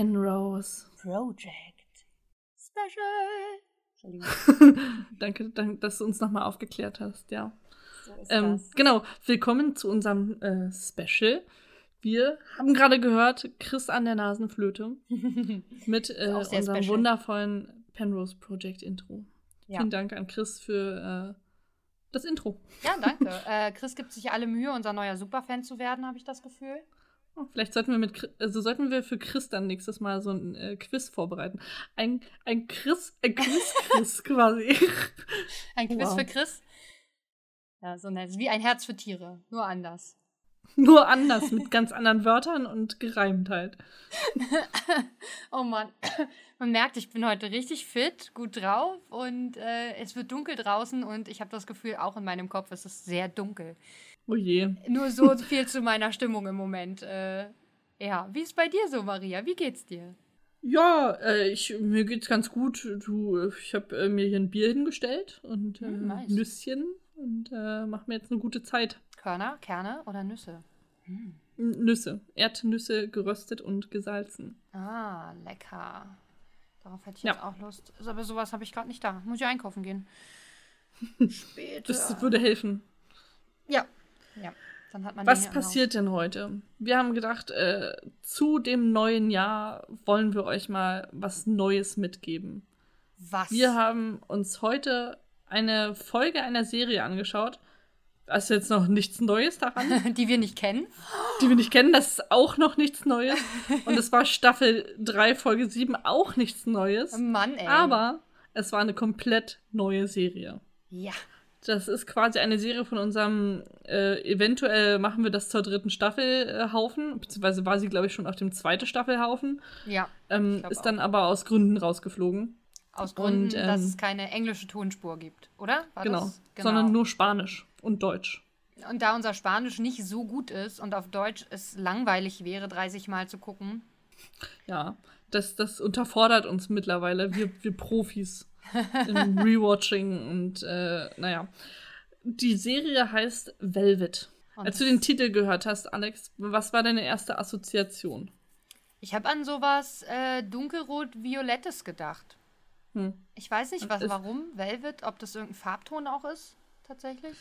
Penrose. Project Special. danke, danke, dass du uns nochmal aufgeklärt hast, ja. So Ähm, genau, willkommen zu unserem äh, Special. Wir haben gerade gehört, Chris an der Nasenflöte mit äh, unserem special. wundervollen Penrose Project Intro. Ja. Vielen Dank an Chris für äh, das Intro. Ja, danke. äh, Chris gibt sich alle Mühe, unser neuer Superfan zu werden, habe ich das Gefühl. Vielleicht sollten wir mit also sollten wir für Chris dann nächstes Mal so ein äh, Quiz vorbereiten. Ein, ein Chris, ein Quiz-Quiz quasi. Ein Quiz Wow. für Chris. Ja, so nett. Wie ein Herz für Tiere, nur anders. Nur anders, mit ganz anderen Wörtern und Gereimtheit. oh Mann, man merkt, ich bin heute richtig fit, gut drauf und äh, es wird dunkel draußen und ich habe das Gefühl, auch in meinem Kopf ist es sehr dunkel. Oh je. Nur so viel zu meiner Stimmung im Moment. Äh, ja, wie ist bei dir so, Maria? Wie geht's dir? Ja, äh, ich, mir geht's ganz gut. Du, ich habe äh, mir hier ein Bier hingestellt und äh, Hm, nice. Nüsschen und äh, mach mir jetzt eine gute Zeit. Körner, Kerne oder Nüsse? N- Nüsse, Erdnüsse geröstet und gesalzen. Ah, lecker. Darauf hätte ich Ja. jetzt auch Lust. Aber sowas habe ich gerade nicht da. Muss ich einkaufen gehen. Später. Das würde helfen. ja. Ja. Dann hat man Was passiert denn heute? Wir haben gedacht, äh, zu dem neuen Jahr wollen wir euch mal was Neues mitgeben. Was? Wir haben uns heute eine Folge einer Serie angeschaut. Also jetzt noch nichts Neues daran, die wir nicht kennen. die wir nicht kennen. Das ist auch noch nichts Neues. Und es war Staffel 3, Folge 7 auch nichts Neues. Mann, ey. Aber es war eine komplett neue Serie. Ja. Das ist quasi eine Serie von unserem, äh, eventuell machen wir das zur dritten Staffel äh, Haufen, beziehungsweise war sie, glaube ich, schon auf dem zweiten Staffelhaufen, Ja. ähm, ist dann aber aus Gründen rausgeflogen. Aus Gründen, Und, ähm, dass es keine englische Tonspur gibt, oder? War Genau. Das? Sondern nur Spanisch und Deutsch. Und da unser Spanisch nicht so gut ist und auf Deutsch es langweilig wäre, 30 Mal zu gucken. Ja, das, das unterfordert uns mittlerweile, wir, wir Profis im Rewatching und äh, naja. Die Serie heißt Velvet. Und Als du den Titel gehört hast, Alex, was war deine erste Assoziation? ich habe an sowas äh, dunkelrot-violettes gedacht. Hm. Ich weiß nicht, was, warum. Velvet, ob das irgendein Farbton auch ist, tatsächlich.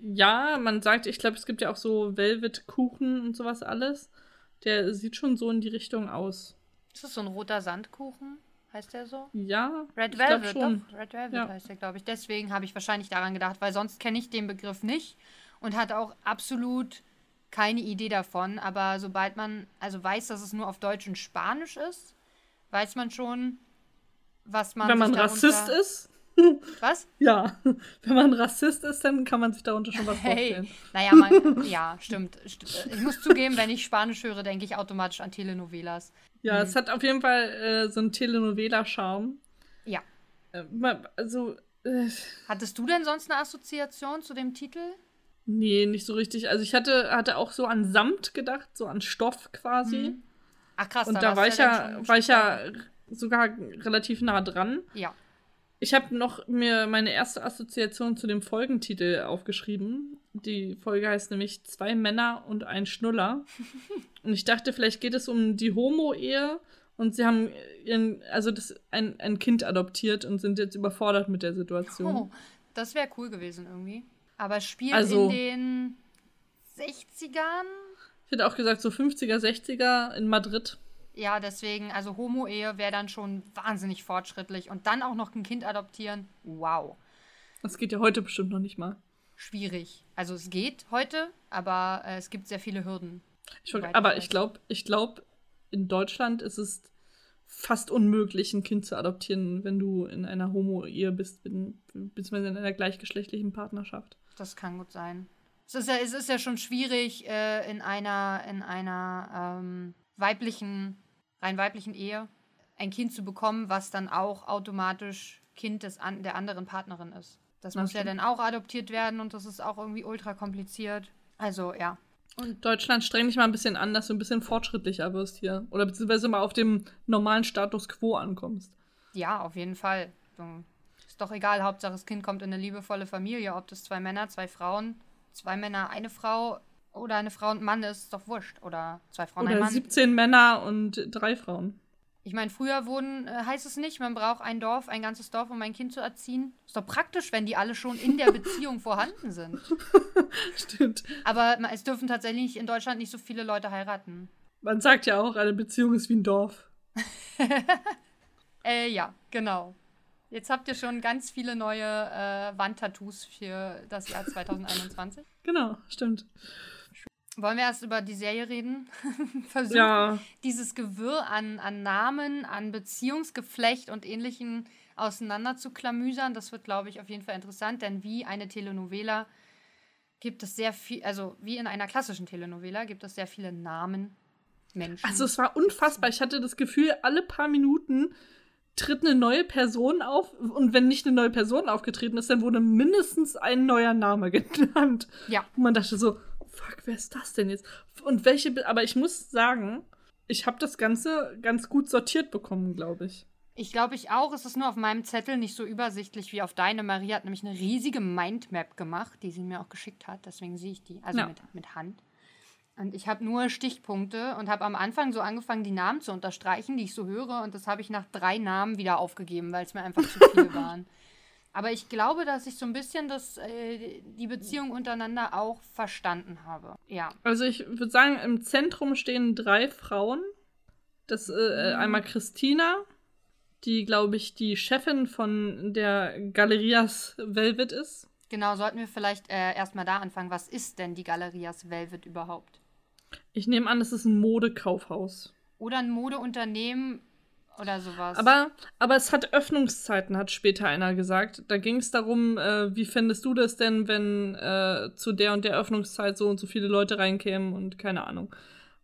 Ja, man sagt, ich glaube, es gibt ja auch so Velvet-Kuchen und sowas alles. Der sieht schon so in die Richtung aus. Ist das so ein roter Sandkuchen? Heißt der so? Ja, Red Velvet, schon. doch. Red Velvet Ja. heißt der, glaube ich. Deswegen habe ich wahrscheinlich daran gedacht, weil sonst kenne ich den Begriff nicht und hatte auch absolut keine Idee davon. Aber sobald man also weiß, dass es nur auf Deutsch und Spanisch ist, weiß man schon, was man Wenn man Rassist ist, Was? ja. Wenn man Rassist ist, dann kann man sich darunter schon was Hey, vorstellen. naja, man, ja, stimmt. St- Ich muss zugeben, wenn ich Spanisch höre, denke ich automatisch an Telenovelas. Ja, es hat auf jeden Fall äh, so einen Telenovela-Charme. Ja. Äh, also, äh, Hattest du denn sonst eine Assoziation zu dem Titel? nee, nicht so richtig. Also ich hatte, hatte auch so an Samt gedacht, so an Stoff quasi. Mhm. Ach krass, Und da war ich ja, war ich ja sogar relativ nah dran. Ja. Ich habe noch mir meine erste Assoziation zu dem Folgentitel aufgeschrieben. Die Folge heißt nämlich Zwei Männer und ein Schnuller. und ich dachte, vielleicht geht es um die Homo-Ehe und sie haben ihren, also das, ein, ein Kind adoptiert und sind jetzt überfordert mit der Situation. Oh, das wäre cool gewesen irgendwie. Aber spielt Also- in den 60ern. Ich hätte auch gesagt, so 50er, 60er in Madrid. Ja, deswegen, also Homo-Ehe wäre dann schon wahnsinnig fortschrittlich. Und dann auch noch ein Kind adoptieren. Wow. Das geht ja heute bestimmt noch nicht mal. Schwierig. Also es geht heute, aber äh, es gibt sehr viele Hürden. Ich wollt, aber ich glaube, ich glaube, in Deutschland ist es fast unmöglich, ein Kind zu adoptieren, wenn du in einer Homo-Ehe bist, beziehungsweise in einer gleichgeschlechtlichen Partnerschaft. Das kann gut sein. Es ist ja, es ist ja schon schwierig, äh, in einer, in einer ähm, weiblichen, rein weiblichen Ehe ein Kind zu bekommen, was dann auch automatisch Kind des an, der anderen Partnerin ist. Das muss ja dann auch adoptiert werden und das ist auch irgendwie ultra kompliziert. Also ja. Und Deutschland streng dich mal ein bisschen an, dass du ein bisschen fortschrittlicher wirst hier. Oder beziehungsweise mal auf dem normalen Status quo ankommst. Ja, auf jeden Fall. Ist doch egal, Hauptsache das Kind kommt in eine liebevolle Familie, ob das zwei Männer, zwei Frauen, zwei Männer, eine Frau, Oder eine Frau und ein Mann ist doch wurscht. Oder zwei Frauen und ein Mann. Oder 17 Männer und drei Frauen. Ich meine, früher wurden, äh, heißt es nicht, man braucht ein Dorf, ein ganzes Dorf, um ein Kind zu erziehen. Ist doch praktisch, wenn die alle schon in der Beziehung vorhanden sind. Stimmt. Aber es dürfen tatsächlich in Deutschland nicht so viele Leute heiraten. Man sagt ja auch, eine Beziehung ist wie ein Dorf. äh, ja, genau. Jetzt habt ihr schon ganz viele neue äh, Wandtattoos für das Jahr 2021. Genau, stimmt. Wollen wir erst über die Serie reden? Versuchen, ja. dieses Gewirr an, an Namen, an Beziehungsgeflecht und ähnlichen auseinander zu klamüsern. Das wird, glaube ich, auf jeden Fall interessant, denn wie eine Telenovela gibt es sehr viel, also wie in einer klassischen Telenovela gibt es sehr viele Namen, Menschen. Also es war unfassbar. Ich hatte das Gefühl, alle paar Minuten tritt eine neue Person auf und wenn nicht eine neue Person aufgetreten ist, dann wurde mindestens ein neuer Name genannt. Ja. Und man dachte so, fuck, wer ist das denn jetzt? Und welche, aber ich muss sagen, ich habe das Ganze ganz gut sortiert bekommen, glaube ich. Ich glaube ich auch. Es ist nur auf meinem Zettel nicht so übersichtlich wie auf deine. Marie hat nämlich eine riesige Mindmap gemacht, die sie mir auch geschickt hat. Deswegen sehe ich die. Also ja. mit, mit Hand. Und ich habe nur Stichpunkte und habe am Anfang so angefangen, die Namen zu unterstreichen, die ich so höre. Und das habe ich nach drei Namen wieder aufgegeben, weil es mir einfach zu viel waren. Aber ich glaube, dass ich so ein bisschen das, äh, die Beziehung untereinander auch verstanden habe. Ja. Also ich würde sagen, im Zentrum stehen drei Frauen. Das äh, äh mhm. einmal Christina, die, glaube ich, die Chefin von der Galerias Velvet ist. Genau, sollten wir vielleicht äh, erstmal da anfangen. Was ist denn die Galerias Velvet überhaupt? Ich nehme an, es ist ein Modekaufhaus. Oder ein Modeunternehmen oder sowas. Aber, aber es hat Öffnungszeiten, hat später einer gesagt. Da ging es darum, äh, wie fändest du das denn, wenn äh, zu der und der Öffnungszeit so und so viele Leute reinkämen und keine Ahnung.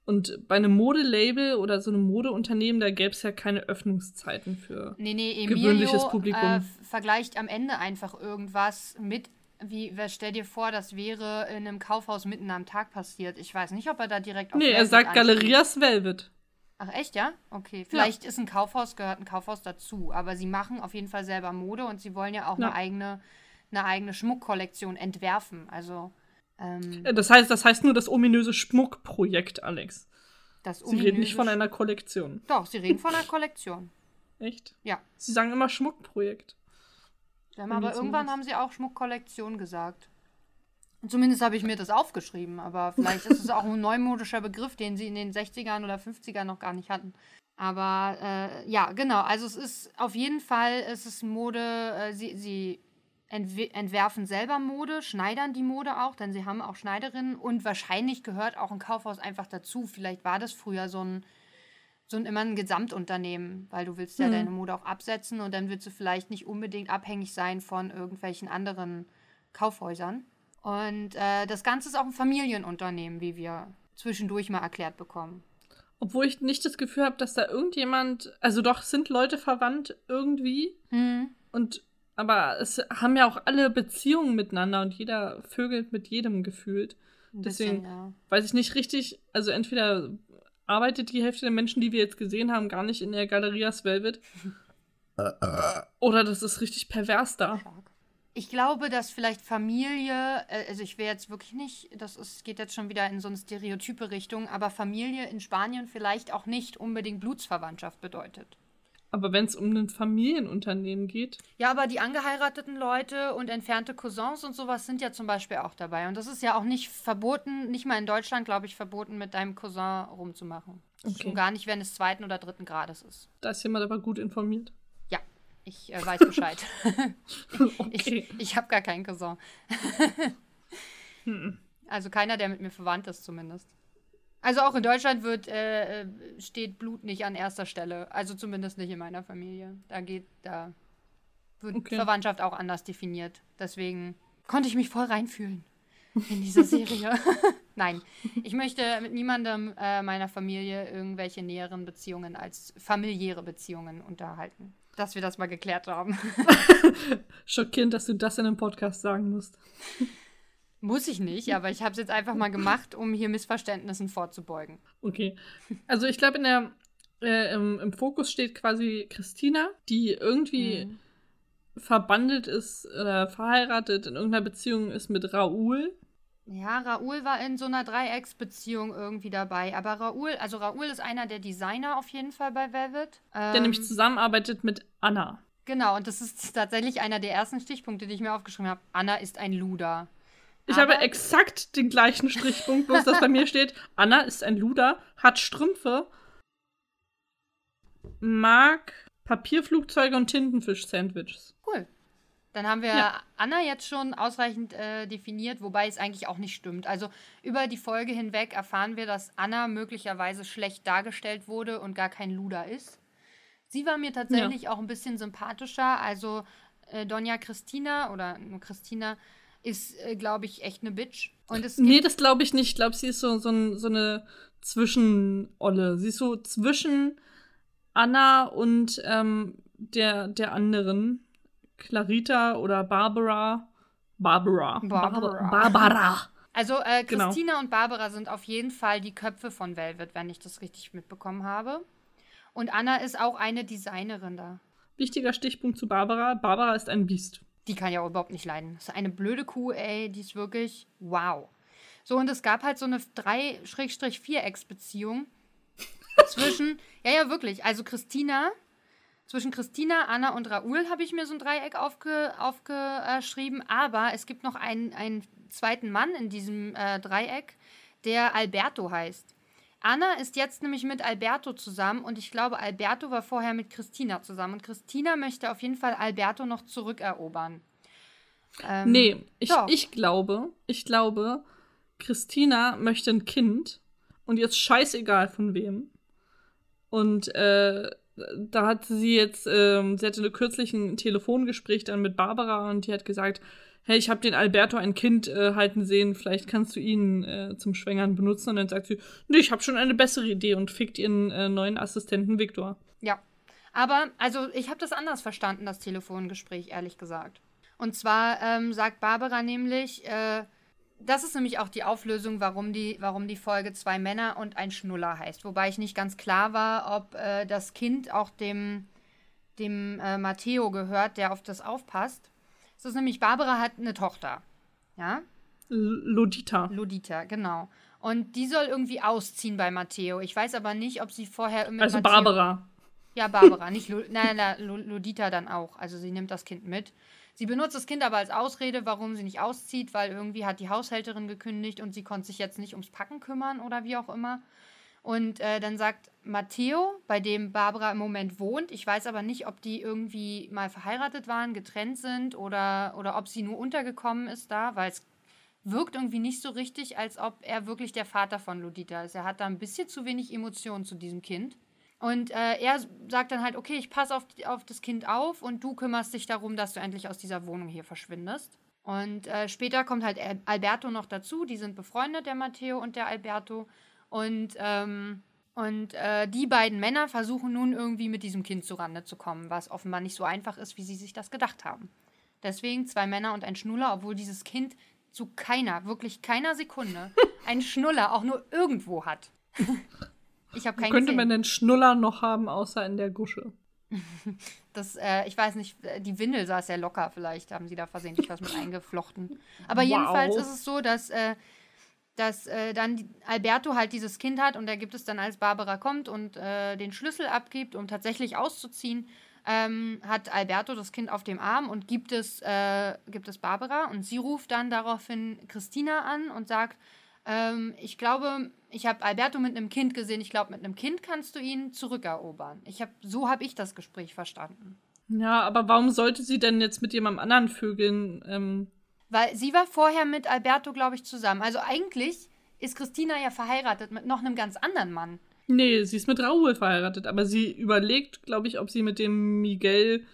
Und bei einem Modelabel oder so einem Modeunternehmen, da gäbe es ja keine Öffnungszeiten für nee, nee, Emilio, gewöhnliches Publikum. Äh, vergleicht am Ende einfach irgendwas mit wie, stell dir vor, das wäre in einem Kaufhaus mitten am Tag passiert. Ich weiß nicht, ob er da direkt auf Nee, Velvet er sagt ansteht. Galerias Velvet. Ach echt, ja? Okay. Vielleicht ja. ist ein Kaufhaus, gehört ein Kaufhaus dazu. Aber sie machen auf jeden Fall selber Mode und sie wollen ja auch ja. eine eigene, eine eigene Schmuckkollektion entwerfen. Also. Ähm, das heißt, das heißt nur das ominöse Schmuckprojekt, Alex. Das sie reden nicht von einer Kollektion. Doch, sie reden von einer Kollektion. Echt? Ja. Sie sagen immer Schmuckprojekt. aber irgendwann haben sie auch Schmuckkollektion gesagt. Zumindest habe ich mir das aufgeschrieben, aber vielleicht ist es auch ein neumodischer Begriff, den sie in den 60ern oder 50ern noch gar nicht hatten. Aber äh, ja, genau. Also es ist auf jeden Fall, es ist Mode, äh, sie, sie entwerfen selber Mode, schneidern die Mode auch, denn sie haben auch Schneiderinnen und wahrscheinlich gehört auch ein Kaufhaus einfach dazu. Vielleicht war das früher so ein, so ein immer ein Gesamtunternehmen, weil du willst ja mhm. deine Mode auch absetzen und dann willst du vielleicht nicht unbedingt abhängig sein von irgendwelchen anderen Kaufhäusern. Und äh, das Ganze ist auch ein Familienunternehmen, wie wir zwischendurch mal erklärt bekommen. Obwohl ich nicht das Gefühl habe, dass da irgendjemand, also doch sind Leute verwandt irgendwie. Mhm. Und aber es haben ja auch alle Beziehungen miteinander und jeder vögelt mit jedem gefühlt. Ein Deswegen bisschen, ja. weiß ich nicht richtig, also entweder arbeitet die Hälfte der Menschen, die wir jetzt gesehen haben, gar nicht in der Galerias Velvet. Oder das ist richtig pervers da. Stark. Ich glaube, dass vielleicht Familie, äh, also ich will jetzt wirklich nicht, das ist, geht jetzt schon wieder in so eine stereotype Richtung, aber Familie in Spanien vielleicht auch nicht unbedingt Blutsverwandtschaft bedeutet. Aber wenn es um ein Familienunternehmen geht. Ja, aber die angeheirateten Leute und entfernte Cousins und sowas sind ja zum Beispiel auch dabei. Und das ist ja auch nicht verboten, nicht mal in Deutschland, glaube ich, verboten, mit deinem Cousin rumzumachen. Okay. Schon gar nicht, wenn es zweiten oder dritten Grades ist. Da ist jemand aber gut informiert. Ich äh, weiß Bescheid. okay. Ich, ich habe gar keinen Cousin. hm. Also keiner, der mit mir verwandt ist, zumindest. Also auch in Deutschland wird, äh, äh, steht Blut nicht an erster Stelle. Also zumindest nicht in meiner Familie. Da geht, da wird okay. Verwandtschaft auch anders definiert. Deswegen konnte ich mich voll reinfühlen in diese Serie. Nein, ich möchte mit niemandem äh, meiner Familie irgendwelche näheren Beziehungen als familiäre Beziehungen unterhalten dass wir das mal geklärt haben. Schockierend, dass du das in einem Podcast sagen musst. Muss ich nicht, aber ich habe es jetzt einfach mal gemacht, um hier Missverständnissen vorzubeugen. Okay. Also ich glaube, in der äh, im, im, Fokus steht quasi Christina, die irgendwie mhm. verbandelt ist oder verheiratet in irgendeiner Beziehung ist mit Raoul. Ja, Raoul war in so einer Dreiecksbeziehung irgendwie dabei. Aber Raoul, also Raoul ist einer der Designer auf jeden Fall bei Velvet. Der ähm, nämlich zusammenarbeitet mit Anna. Genau, und das ist tatsächlich einer der ersten Stichpunkte, die ich mir aufgeschrieben habe. Anna ist ein Luder. Ich Aber habe exakt den gleichen Strichpunkt, bloß dass bei mir steht, Anna ist ein Luder, hat Strümpfe, mag Papierflugzeuge und Tintenfisch-Sandwiches. Cool. Dann haben wir ja. Anna jetzt schon ausreichend äh, definiert, wobei es eigentlich auch nicht stimmt. Also über die Folge hinweg erfahren wir, dass Anna möglicherweise schlecht dargestellt wurde und gar kein Luder ist. Sie war mir tatsächlich ja. auch ein bisschen sympathischer. Also äh, Donja Christina oder nur Christina ist, äh, glaube ich, echt eine Bitch. Und es nee, das glaube ich nicht. Ich glaube, sie ist so, so, so eine Zwischenolle. Sie ist so zwischen Anna und ähm, der, der anderen. Clarita oder Barbara. Barbara. Barbara. Barbara. Also äh, genau. Christina genau. und Barbara sind auf jeden Fall die Köpfe von Velvet, wenn ich das richtig mitbekommen habe. Und Anna ist auch eine Designerin da. Wichtiger Stichpunkt zu Barbara. Barbara ist ein Biest. Die kann ja überhaupt nicht leiden. Das ist eine blöde Kuh, ey. Die ist wirklich wow. So, und es gab halt so eine 3-4-Ex-Beziehung zwischen, ja, ja, wirklich. Also Christina, zwischen Christina, Anna und Raoul habe ich mir so ein Dreieck aufge, aufgeschrieben. Aber es gibt noch einen, einen zweiten Mann in diesem äh, Dreieck, der Alberto heißt. Anna ist jetzt nämlich mit Alberto zusammen und ich glaube, Alberto war vorher mit Christina zusammen. Und Christina möchte auf jeden Fall Alberto noch zurückerobern. Ähm, nee, ich, ich glaube, ich glaube, Christina möchte ein Kind und jetzt scheißegal von wem. Und äh, da hat sie jetzt, ähm, sie hatte kürzlich ein Telefongespräch dann mit Barbara und die hat gesagt, hey, ich habe den Alberto ein Kind äh, halten sehen, vielleicht kannst du ihn äh, zum Schwängern benutzen. Und dann sagt sie, nee, ich habe schon eine bessere Idee und fickt ihren äh, neuen Assistenten Viktor. Ja, aber also ich habe das anders verstanden, das Telefongespräch, ehrlich gesagt. Und zwar ähm, sagt Barbara nämlich, äh, das ist nämlich auch die Auflösung, warum die, warum die Folge zwei Männer und ein Schnuller heißt. Wobei ich nicht ganz klar war, ob äh, das Kind auch dem, dem äh, Matteo gehört, der auf das aufpasst. Es ist nämlich, Barbara hat eine Tochter. Ja? Lodita. Lodita, genau. Und die soll irgendwie ausziehen bei Matteo. Ich weiß aber nicht, ob sie vorher mit Also Matteo Barbara. Ja, Barbara, nicht Lo nein, nein, Lodita dann auch. Also sie nimmt das Kind mit. Sie benutzt das Kind aber als Ausrede, warum sie nicht auszieht, weil irgendwie hat die Haushälterin gekündigt und sie konnte sich jetzt nicht ums Packen kümmern oder wie auch immer. Und äh, dann sagt Matteo, bei dem Barbara im Moment wohnt, ich weiß aber nicht, ob die irgendwie mal verheiratet waren, getrennt sind oder, oder ob sie nur untergekommen ist da, weil es wirkt irgendwie nicht so richtig, als ob er wirklich der Vater von Ludita ist. Er hat da ein bisschen zu wenig Emotionen zu diesem Kind. Und äh, er sagt dann halt, okay, ich passe auf, auf das Kind auf und du kümmerst dich darum, dass du endlich aus dieser Wohnung hier verschwindest. Und äh, später kommt halt Alberto noch dazu, die sind befreundet, der Matteo und der Alberto. Und, ähm, und äh, die beiden Männer versuchen nun irgendwie mit diesem Kind zurande zu kommen, was offenbar nicht so einfach ist, wie sie sich das gedacht haben. Deswegen zwei Männer und ein Schnuller, obwohl dieses Kind zu keiner, wirklich keiner Sekunde einen Schnuller auch nur irgendwo hat. Ich habe keinen könnte gesehen. man denn Schnuller noch haben, außer in der Gusche? Das, äh, ich weiß nicht, die Windel saß sehr locker, vielleicht haben sie da versehentlich was mit eingeflochten. Aber wow. jedenfalls ist es so, dass äh, dass äh, dann Alberto halt dieses Kind hat und er gibt es dann, als Barbara kommt und äh, den Schlüssel abgibt, um tatsächlich auszuziehen, ähm, hat Alberto das Kind auf dem Arm und gibt es, äh, gibt es Barbara und sie ruft dann daraufhin Christina an und sagt, ähm, ich glaube, ich habe Alberto mit einem Kind gesehen, ich glaube, mit einem Kind kannst du ihn zurückerobern. Ich hab, so habe ich das Gespräch verstanden. Ja, aber warum sollte sie denn jetzt mit jemandem anderen Vögeln ähm, weil sie war vorher mit Alberto, glaube ich, zusammen. Also eigentlich ist Christina ja verheiratet mit noch einem ganz anderen Mann. Nee, sie ist mit Raúl verheiratet, aber sie überlegt, glaube ich, ob sie mit dem Miguel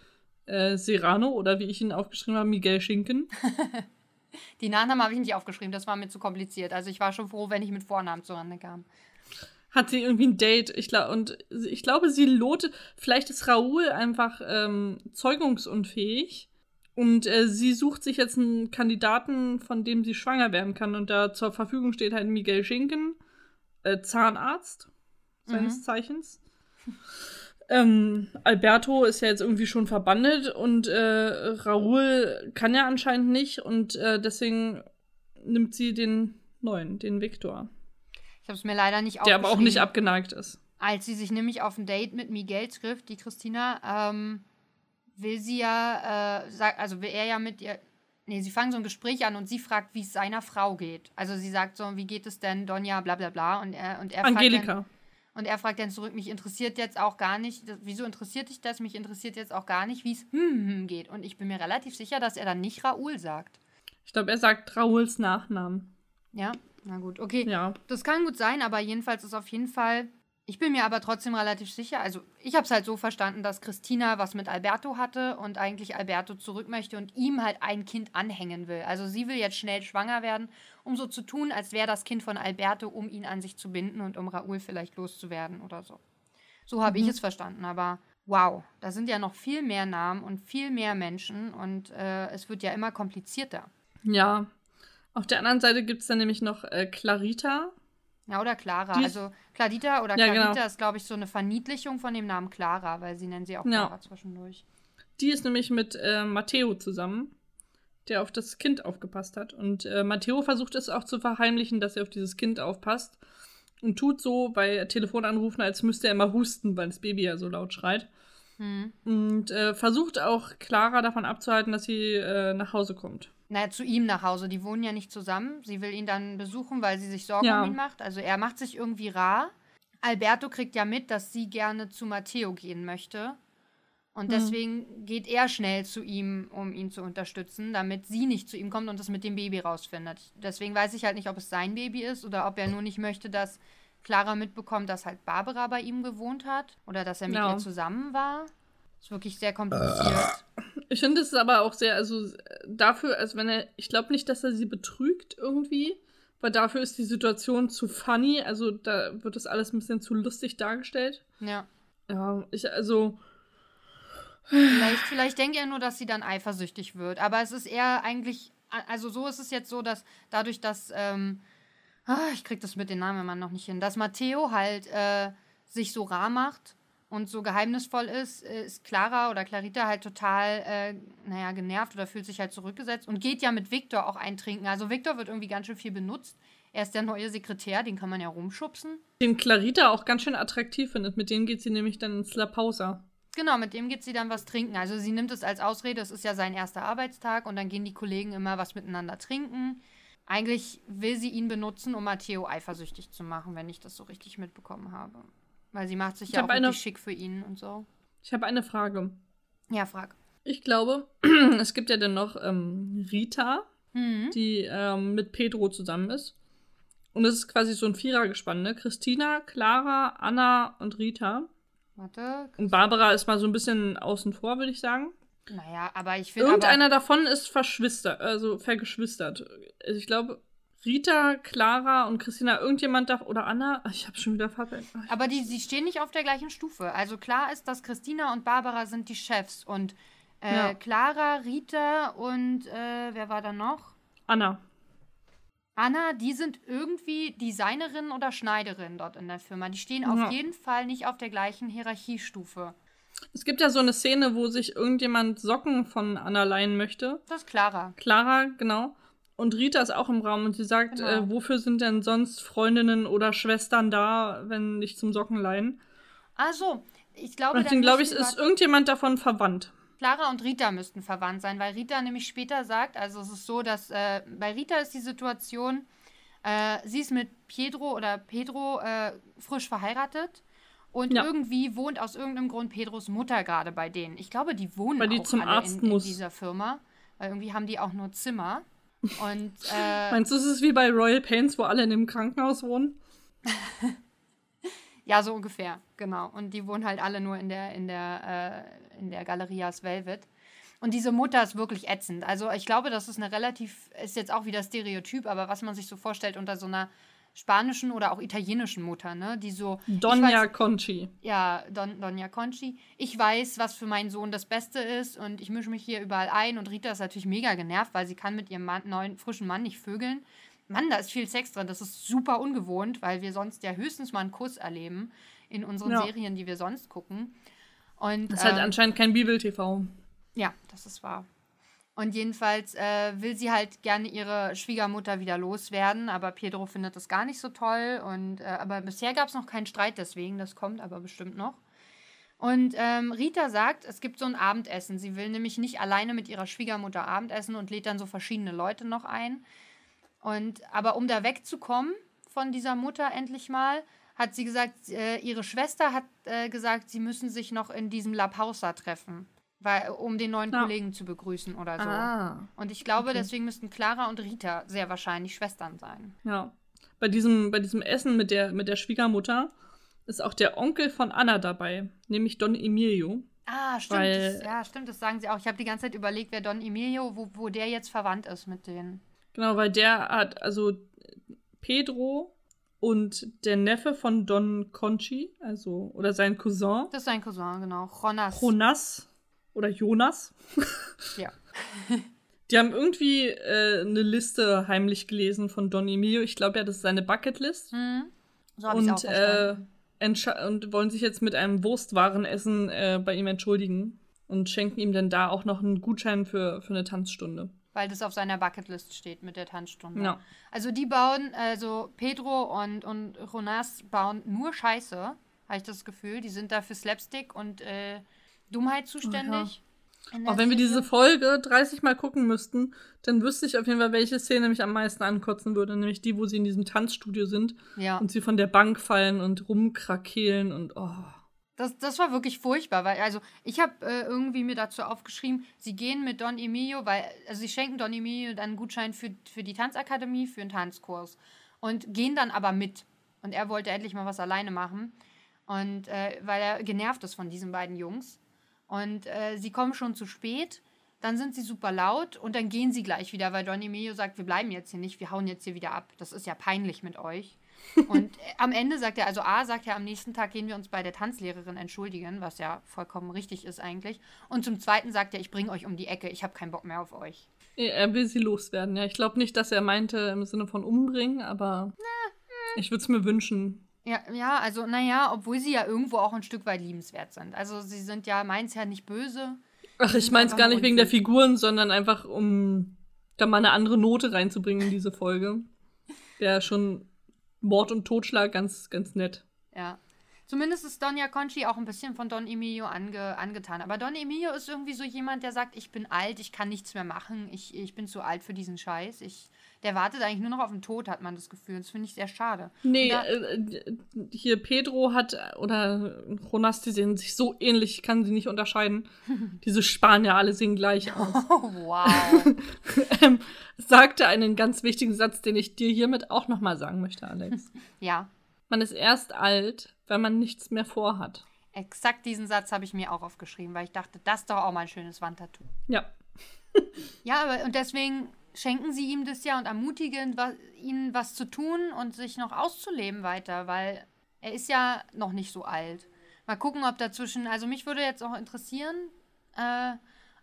äh, Serrano oder wie ich ihn aufgeschrieben habe, Miguel Schinken. Die Nachnamen habe ich nicht aufgeschrieben, das war mir zu kompliziert. Also ich war schon froh, wenn ich mit Vornamen zurande kam. Hat sie irgendwie ein Date? Ich glaube, und ich glaube, sie lotet. Vielleicht ist Raúl einfach ähm, zeugungsunfähig und äh, sie sucht sich jetzt einen Kandidaten, von dem sie schwanger werden kann. Und da zur Verfügung steht halt Miguel Schinken, äh, Zahnarzt seines mhm. Zeichens. Ähm, Alberto ist ja jetzt irgendwie schon verbandet und äh, Raoul kann ja anscheinend nicht und äh, deswegen nimmt sie den neuen, den Viktor. Ich habe es mir leider nicht Der aber auch nicht abgeneigt ist. Als sie sich nämlich auf ein Date mit Miguel trifft, die Christina, ähm, will sie ja, äh, sag, also will er ja mit ihr, nee, sie fangen so ein Gespräch an und sie fragt, wie es seiner Frau geht. Also sie sagt so, wie geht es denn, Donja, bla bla bla. Und er, und er Angelika. Fragt dann, und er fragt dann zurück, mich interessiert jetzt auch gar nicht, wieso interessiert dich das? Mich interessiert jetzt auch gar nicht, wie es hm, hm, hm geht. Und ich bin mir relativ sicher, dass er dann nicht Raoul sagt. Ich glaube, er sagt Raouls Nachnamen. Ja, na gut, okay. Ja. Das kann gut sein, aber jedenfalls ist auf jeden Fall. Ich bin mir aber trotzdem relativ sicher. Also, ich habe es halt so verstanden, dass Christina was mit Alberto hatte und eigentlich Alberto zurück möchte und ihm halt ein Kind anhängen will. Also, sie will jetzt schnell schwanger werden, um so zu tun, als wäre das Kind von Alberto, um ihn an sich zu binden und um Raoul vielleicht loszuwerden oder so. So habe mhm. ich es verstanden. Aber wow, da sind ja noch viel mehr Namen und viel mehr Menschen und äh, es wird ja immer komplizierter. Ja, auf der anderen Seite gibt es dann nämlich noch äh, Clarita. Ja, oder Clara. Die also Clarita oder ja, Clarita genau. ist, glaube ich, so eine Verniedlichung von dem Namen Clara, weil sie nennen sie auch Clara ja. zwischendurch. Die ist nämlich mit äh, Matteo zusammen, der auf das Kind aufgepasst hat. Und äh, Matteo versucht es auch zu verheimlichen, dass er auf dieses Kind aufpasst. Und tut so bei Telefonanrufen, als müsste er immer husten, weil das Baby ja so laut schreit. Hm. Und äh, versucht auch Clara davon abzuhalten, dass sie äh, nach Hause kommt naja, zu ihm nach Hause. Die wohnen ja nicht zusammen. Sie will ihn dann besuchen, weil sie sich Sorgen ja. um ihn macht. Also er macht sich irgendwie rar. Alberto kriegt ja mit, dass sie gerne zu Matteo gehen möchte. Und mhm. deswegen geht er schnell zu ihm, um ihn zu unterstützen, damit sie nicht zu ihm kommt und das mit dem Baby rausfindet. Deswegen weiß ich halt nicht, ob es sein Baby ist oder ob er nur nicht möchte, dass Clara mitbekommt, dass halt Barbara bei ihm gewohnt hat oder dass er mit ja. ihr zusammen war. Ist wirklich sehr kompliziert. Ich finde es aber auch sehr, also dafür, als wenn er, ich glaube nicht, dass er sie betrügt irgendwie, weil dafür ist die Situation zu funny, also da wird das alles ein bisschen zu lustig dargestellt. Ja. Ja, ich, also. Vielleicht, vielleicht denkt er nur, dass sie dann eifersüchtig wird, aber es ist eher eigentlich, also so ist es jetzt so, dass dadurch, dass, ähm, ah, ich krieg das mit den Namen immer noch nicht hin, dass Matteo halt äh, sich so rar macht und so geheimnisvoll ist, äh, ist Clara oder Clarita halt total, äh, naja, genervt oder fühlt sich halt zurückgesetzt und geht ja mit Victor auch eintrinken. Also Victor wird irgendwie ganz schön viel benutzt. Er ist der neue Sekretär, den kann man ja rumschubsen. Den Clarita auch ganz schön attraktiv findet. Mit dem geht sie nämlich dann ins La Pausa. Genau, mit dem geht sie dann was trinken. Also sie nimmt es als Ausrede, es ist ja sein erster Arbeitstag und dann gehen die Kollegen immer was miteinander trinken. Eigentlich will sie ihn benutzen, um Matteo eifersüchtig zu machen, wenn ich das so richtig mitbekommen habe. Weil sie macht sich ich ja auch eine, richtig schick für ihn und so. Ich habe eine Frage. Ja, frag. Ich glaube, es gibt ja dann noch ähm, Rita, mhm. die ähm, mit Pedro zusammen ist. Und es ist quasi so ein Vierergespann, ne? Christina, Clara, Anna und Rita. Warte. Und Barbara ist mal so ein bisschen außen vor, würde ich sagen. Naja, aber ich finde. Irgendeiner davon ist verschwistert, also vergeschwistert. Also ich glaube, Rita, Clara und Christina, irgendjemand darf, oder Anna, ich habe schon wieder verpennt. Aber die, die stehen nicht auf der gleichen Stufe. Also klar ist, dass Christina und Barbara sind die Chefs und äh, ja. Clara, Rita und äh, wer war da noch? Anna. Anna, die sind irgendwie Designerin oder Schneiderin dort in der Firma. Die stehen ja. auf jeden Fall nicht auf der gleichen Hierarchiestufe. Es gibt ja so eine Szene, wo sich irgendjemand Socken von Anna leihen möchte. Das ist Clara. Clara, genau. Und Rita ist auch im Raum und sie sagt, genau. äh, wofür sind denn sonst Freundinnen oder Schwestern da, wenn nicht zum Socken leihen? Also, ich glaube, und deswegen glaube ich, ist irgendjemand davon verwandt. Clara und Rita müssten verwandt sein, weil Rita nämlich später sagt, also es ist so, dass äh, bei Rita ist die Situation, äh, sie ist mit Pedro oder Pedro äh, frisch verheiratet und ja. irgendwie wohnt aus irgendeinem Grund Pedros Mutter gerade bei denen. Ich glaube, die wohnen weil die auch zum alle Arzt in, in dieser Firma, weil irgendwie haben die auch nur Zimmer. Und, äh, Meinst du, es ist wie bei Royal Pains, wo alle in dem Krankenhaus wohnen? ja, so ungefähr, genau. Und die wohnen halt alle nur in der, in der, äh, in der Galerias Velvet. Und diese Mutter ist wirklich ätzend. Also ich glaube, das ist eine relativ, ist jetzt auch wieder Stereotyp, aber was man sich so vorstellt unter so einer spanischen oder auch italienischen Mutter, ne? Die so. Donja Conchi. Ja, Don, Donja Conchi. Ich weiß, was für meinen Sohn das Beste ist und ich mische mich hier überall ein. Und Rita ist natürlich mega genervt, weil sie kann mit ihrem Mann, neuen, frischen Mann nicht vögeln. Mann, da ist viel Sex drin. Das ist super ungewohnt, weil wir sonst ja höchstens mal einen Kuss erleben in unseren ja. Serien, die wir sonst gucken. Und, das ist halt ähm, halt anscheinend kein Bibel-TV. Ja, das ist wahr. Und jedenfalls äh, will sie halt gerne ihre Schwiegermutter wieder loswerden, aber Pedro findet das gar nicht so toll. Und, äh, aber bisher gab es noch keinen Streit deswegen, das kommt aber bestimmt noch. Und ähm, Rita sagt, es gibt so ein Abendessen. Sie will nämlich nicht alleine mit ihrer Schwiegermutter Abendessen und lädt dann so verschiedene Leute noch ein. Und aber um da wegzukommen von dieser Mutter endlich mal, hat sie gesagt, äh, ihre Schwester hat äh, gesagt, sie müssen sich noch in diesem La Pausa treffen. Weil, um den neuen ja. Kollegen zu begrüßen oder so. Ah, und ich glaube, okay. deswegen müssten Clara und Rita sehr wahrscheinlich Schwestern sein. Ja. Bei diesem, bei diesem Essen mit der, mit der Schwiegermutter ist auch der Onkel von Anna dabei, nämlich Don Emilio. Ah, stimmt. Weil, das, ja, stimmt, das sagen sie auch. Ich habe die ganze Zeit überlegt, wer Don Emilio, wo, wo der jetzt verwandt ist mit denen. Genau, weil der hat, also Pedro und der Neffe von Don Conchi, also, oder sein Cousin. Das ist sein Cousin, genau. Jonas. Jonas oder Jonas. ja. Die haben irgendwie äh, eine Liste heimlich gelesen von Don Emilio. Ich glaube ja, das ist seine Bucketlist. Mhm. So habe ich auch äh, und wollen sich jetzt mit einem Wurstwarenessen äh, bei ihm entschuldigen und schenken ihm dann da auch noch einen Gutschein für, für eine Tanzstunde. Weil das auf seiner Bucketlist steht mit der Tanzstunde. Ja. Also die bauen, also Pedro und, und Jonas bauen nur Scheiße, habe ich das Gefühl. Die sind da für Slapstick und äh, Dummheit zuständig. Auch wenn wir diese Folge 30 Mal gucken müssten, dann wüsste ich auf jeden Fall, welche Szene mich am meisten ankotzen würde. Nämlich die, wo sie in diesem Tanzstudio sind ja. und sie von der Bank fallen und rumkrakehlen und oh. Das, das war wirklich furchtbar, weil, also ich habe äh, irgendwie mir dazu aufgeschrieben, sie gehen mit Don Emilio, weil, also sie schenken Don Emilio dann einen Gutschein für, für die Tanzakademie, für einen Tanzkurs und gehen dann aber mit. Und er wollte endlich mal was alleine machen. Und äh, weil er genervt ist von diesen beiden Jungs. Und äh, sie kommen schon zu spät, dann sind sie super laut und dann gehen sie gleich wieder, weil Don Emilio sagt, wir bleiben jetzt hier nicht, wir hauen jetzt hier wieder ab. Das ist ja peinlich mit euch. und äh, am Ende sagt er, also A sagt er, am nächsten Tag gehen wir uns bei der Tanzlehrerin entschuldigen, was ja vollkommen richtig ist eigentlich. Und zum Zweiten sagt er, ich bringe euch um die Ecke, ich habe keinen Bock mehr auf euch. Er will sie loswerden, ja. Ich glaube nicht, dass er meinte im Sinne von umbringen, aber Na, ich würde es mir wünschen. Ja, ja, also naja, obwohl sie ja irgendwo auch ein Stück weit liebenswert sind. Also sie sind ja, meins ja nicht böse. Ach, ich meins gar nicht wegen der Figuren, sondern einfach, um da mal eine andere Note reinzubringen in diese Folge. Ja, schon Mord und Totschlag ganz, ganz nett. Ja. Zumindest ist Donja Conchi auch ein bisschen von Don Emilio ange, angetan. Aber Don Emilio ist irgendwie so jemand, der sagt, ich bin alt, ich kann nichts mehr machen, ich, ich bin zu alt für diesen Scheiß. Ich, der wartet eigentlich nur noch auf den Tod, hat man das Gefühl. Das finde ich sehr schade. Nee, da, äh, hier Pedro hat, oder Jonas, die sehen sich so ähnlich, ich kann sie nicht unterscheiden. Diese Spanier alle sehen gleich aus. Oh, wow. ähm, sagte einen ganz wichtigen Satz, den ich dir hiermit auch nochmal sagen möchte, Alex. ja. Man ist erst alt, wenn man nichts mehr vorhat. Exakt diesen Satz habe ich mir auch aufgeschrieben, weil ich dachte, das ist doch auch mal ein schönes Wandtattoo. Ja. ja, aber und deswegen schenken sie ihm das ja und ermutigen was, ihn was zu tun und sich noch auszuleben weiter, weil er ist ja noch nicht so alt. Mal gucken, ob dazwischen, also mich würde jetzt auch interessieren, äh,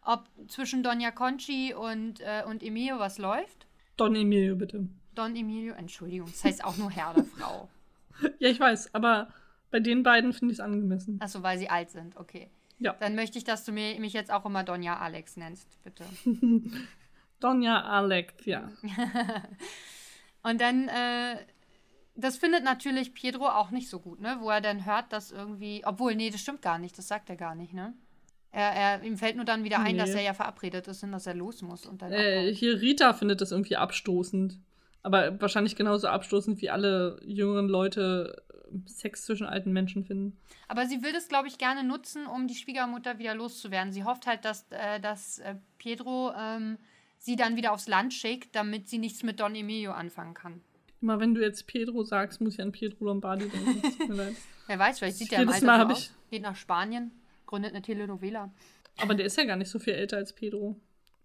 ob zwischen Donja Conchi und, äh, und Emilio was läuft. Don Emilio, bitte. Don Emilio, Entschuldigung, das heißt auch nur Herr oder Frau. ja, ich weiß, aber bei den beiden finde ich es angemessen. Achso, weil sie alt sind, okay. Ja. Dann möchte ich, dass du mir, mich jetzt auch immer Donja Alex nennst, bitte. Donja Alex, ja. Und dann, äh, das findet natürlich Pedro auch nicht so gut, ne? Wo er dann hört, dass irgendwie, obwohl, nee, das stimmt gar nicht, das sagt er gar nicht, ne? Er, er, ihm fällt nur dann wieder ein, nee. dass er ja verabredet ist und dass er los muss. Und dann äh, hier Rita findet das irgendwie abstoßend. Aber wahrscheinlich genauso abstoßend wie alle jüngeren Leute Sex zwischen alten Menschen finden. Aber sie will das, glaube ich, gerne nutzen, um die Schwiegermutter wieder loszuwerden. Sie hofft halt, dass, äh, dass äh, Pedro ähm, sie dann wieder aufs Land schickt, damit sie nichts mit Don Emilio anfangen kann. Immer wenn du jetzt Pedro sagst, muss ich an Pedro Lombardi denken. Wer weiß, vielleicht sieht er im Alter Mal so aus. Geht nach Spanien, gründet eine Telenovela. Aber der ist ja gar nicht so viel älter als Pedro.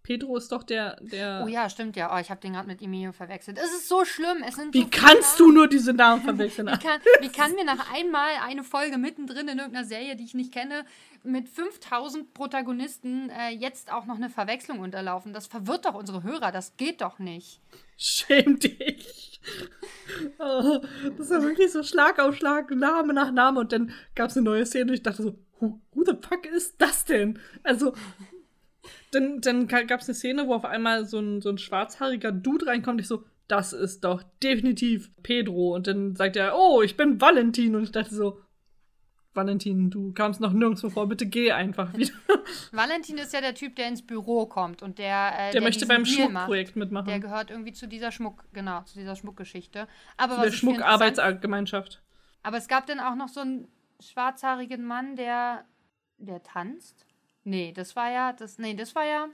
Pedro ist doch der, der. Oh ja, stimmt ja. Oh, ich habe den gerade mit Emilio verwechselt. Es ist so schlimm. Es sind wie so kannst Namen. du nur diese Namen verwechseln? wie, kann, wie kann mir nach einmal eine Folge mittendrin in irgendeiner Serie, die ich nicht kenne, mit 5000 Protagonisten äh, jetzt auch noch eine Verwechslung unterlaufen? Das verwirrt doch unsere Hörer. Das geht doch nicht. Schäm dich. Oh, das war wirklich so Schlag auf Schlag, Name nach Name. Und dann gab es eine neue Szene und ich dachte so, who, who the fuck ist das denn? Also, Dann, dann gab es eine Szene, wo auf einmal so ein, so ein schwarzhaariger Dude reinkommt. Ich so, das ist doch definitiv Pedro. Und dann sagt er, oh, ich bin Valentin. Und ich dachte so, Valentin, du kamst noch nirgendwo vor, bitte geh einfach wieder. Valentin ist ja der Typ, der ins Büro kommt und der. Äh, der, der möchte beim Schmuckprojekt mitmachen. Der gehört irgendwie zu dieser Schmuck, genau, zu dieser Schmuckgeschichte. Aber zu der Schmuckarbeitsgemeinschaft. Aber es gab dann auch noch so einen schwarzhaarigen Mann, der. der tanzt. Nee, das war ja. Das, nee, das war ja.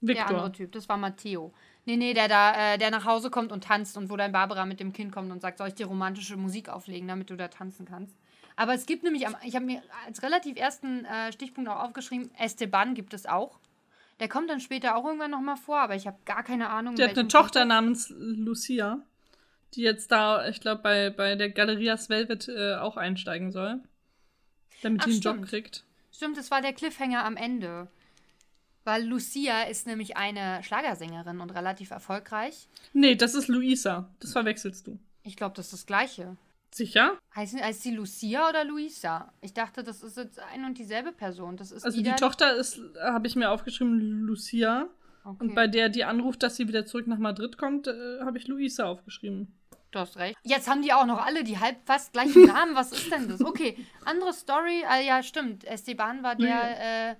Victor. Der andere Typ, das war Matteo. Nee, nee, der da, äh, der nach Hause kommt und tanzt und wo dann Barbara mit dem Kind kommt und sagt, soll ich dir romantische Musik auflegen, damit du da tanzen kannst. Aber es gibt nämlich, ich habe mir als relativ ersten äh, Stichpunkt auch aufgeschrieben, Esteban gibt es auch. Der kommt dann später auch irgendwann nochmal vor, aber ich habe gar keine Ahnung. Der hat eine Tochter namens Lucia, die jetzt da, ich glaube, bei, bei der Galerias Velvet äh, auch einsteigen soll. Damit sie einen stimmt. Job kriegt. Stimmt, das war der Cliffhanger am Ende. Weil Lucia ist nämlich eine Schlagersängerin und relativ erfolgreich. Nee, das ist Luisa. Das verwechselst du. Ich glaube, das ist das Gleiche. Sicher? Heißt, heißt sie Lucia oder Luisa? Ich dachte, das ist jetzt ein und dieselbe Person. Das ist also die Tochter ist, habe ich mir aufgeschrieben, Lucia. Okay. Und bei der, die anruft, dass sie wieder zurück nach Madrid kommt, äh, habe ich Luisa aufgeschrieben. Du hast recht. Jetzt haben die auch noch alle die halb fast gleichen Namen. Was ist denn das? Okay, andere Story. Ah, ja, stimmt. Esteban war der, äh,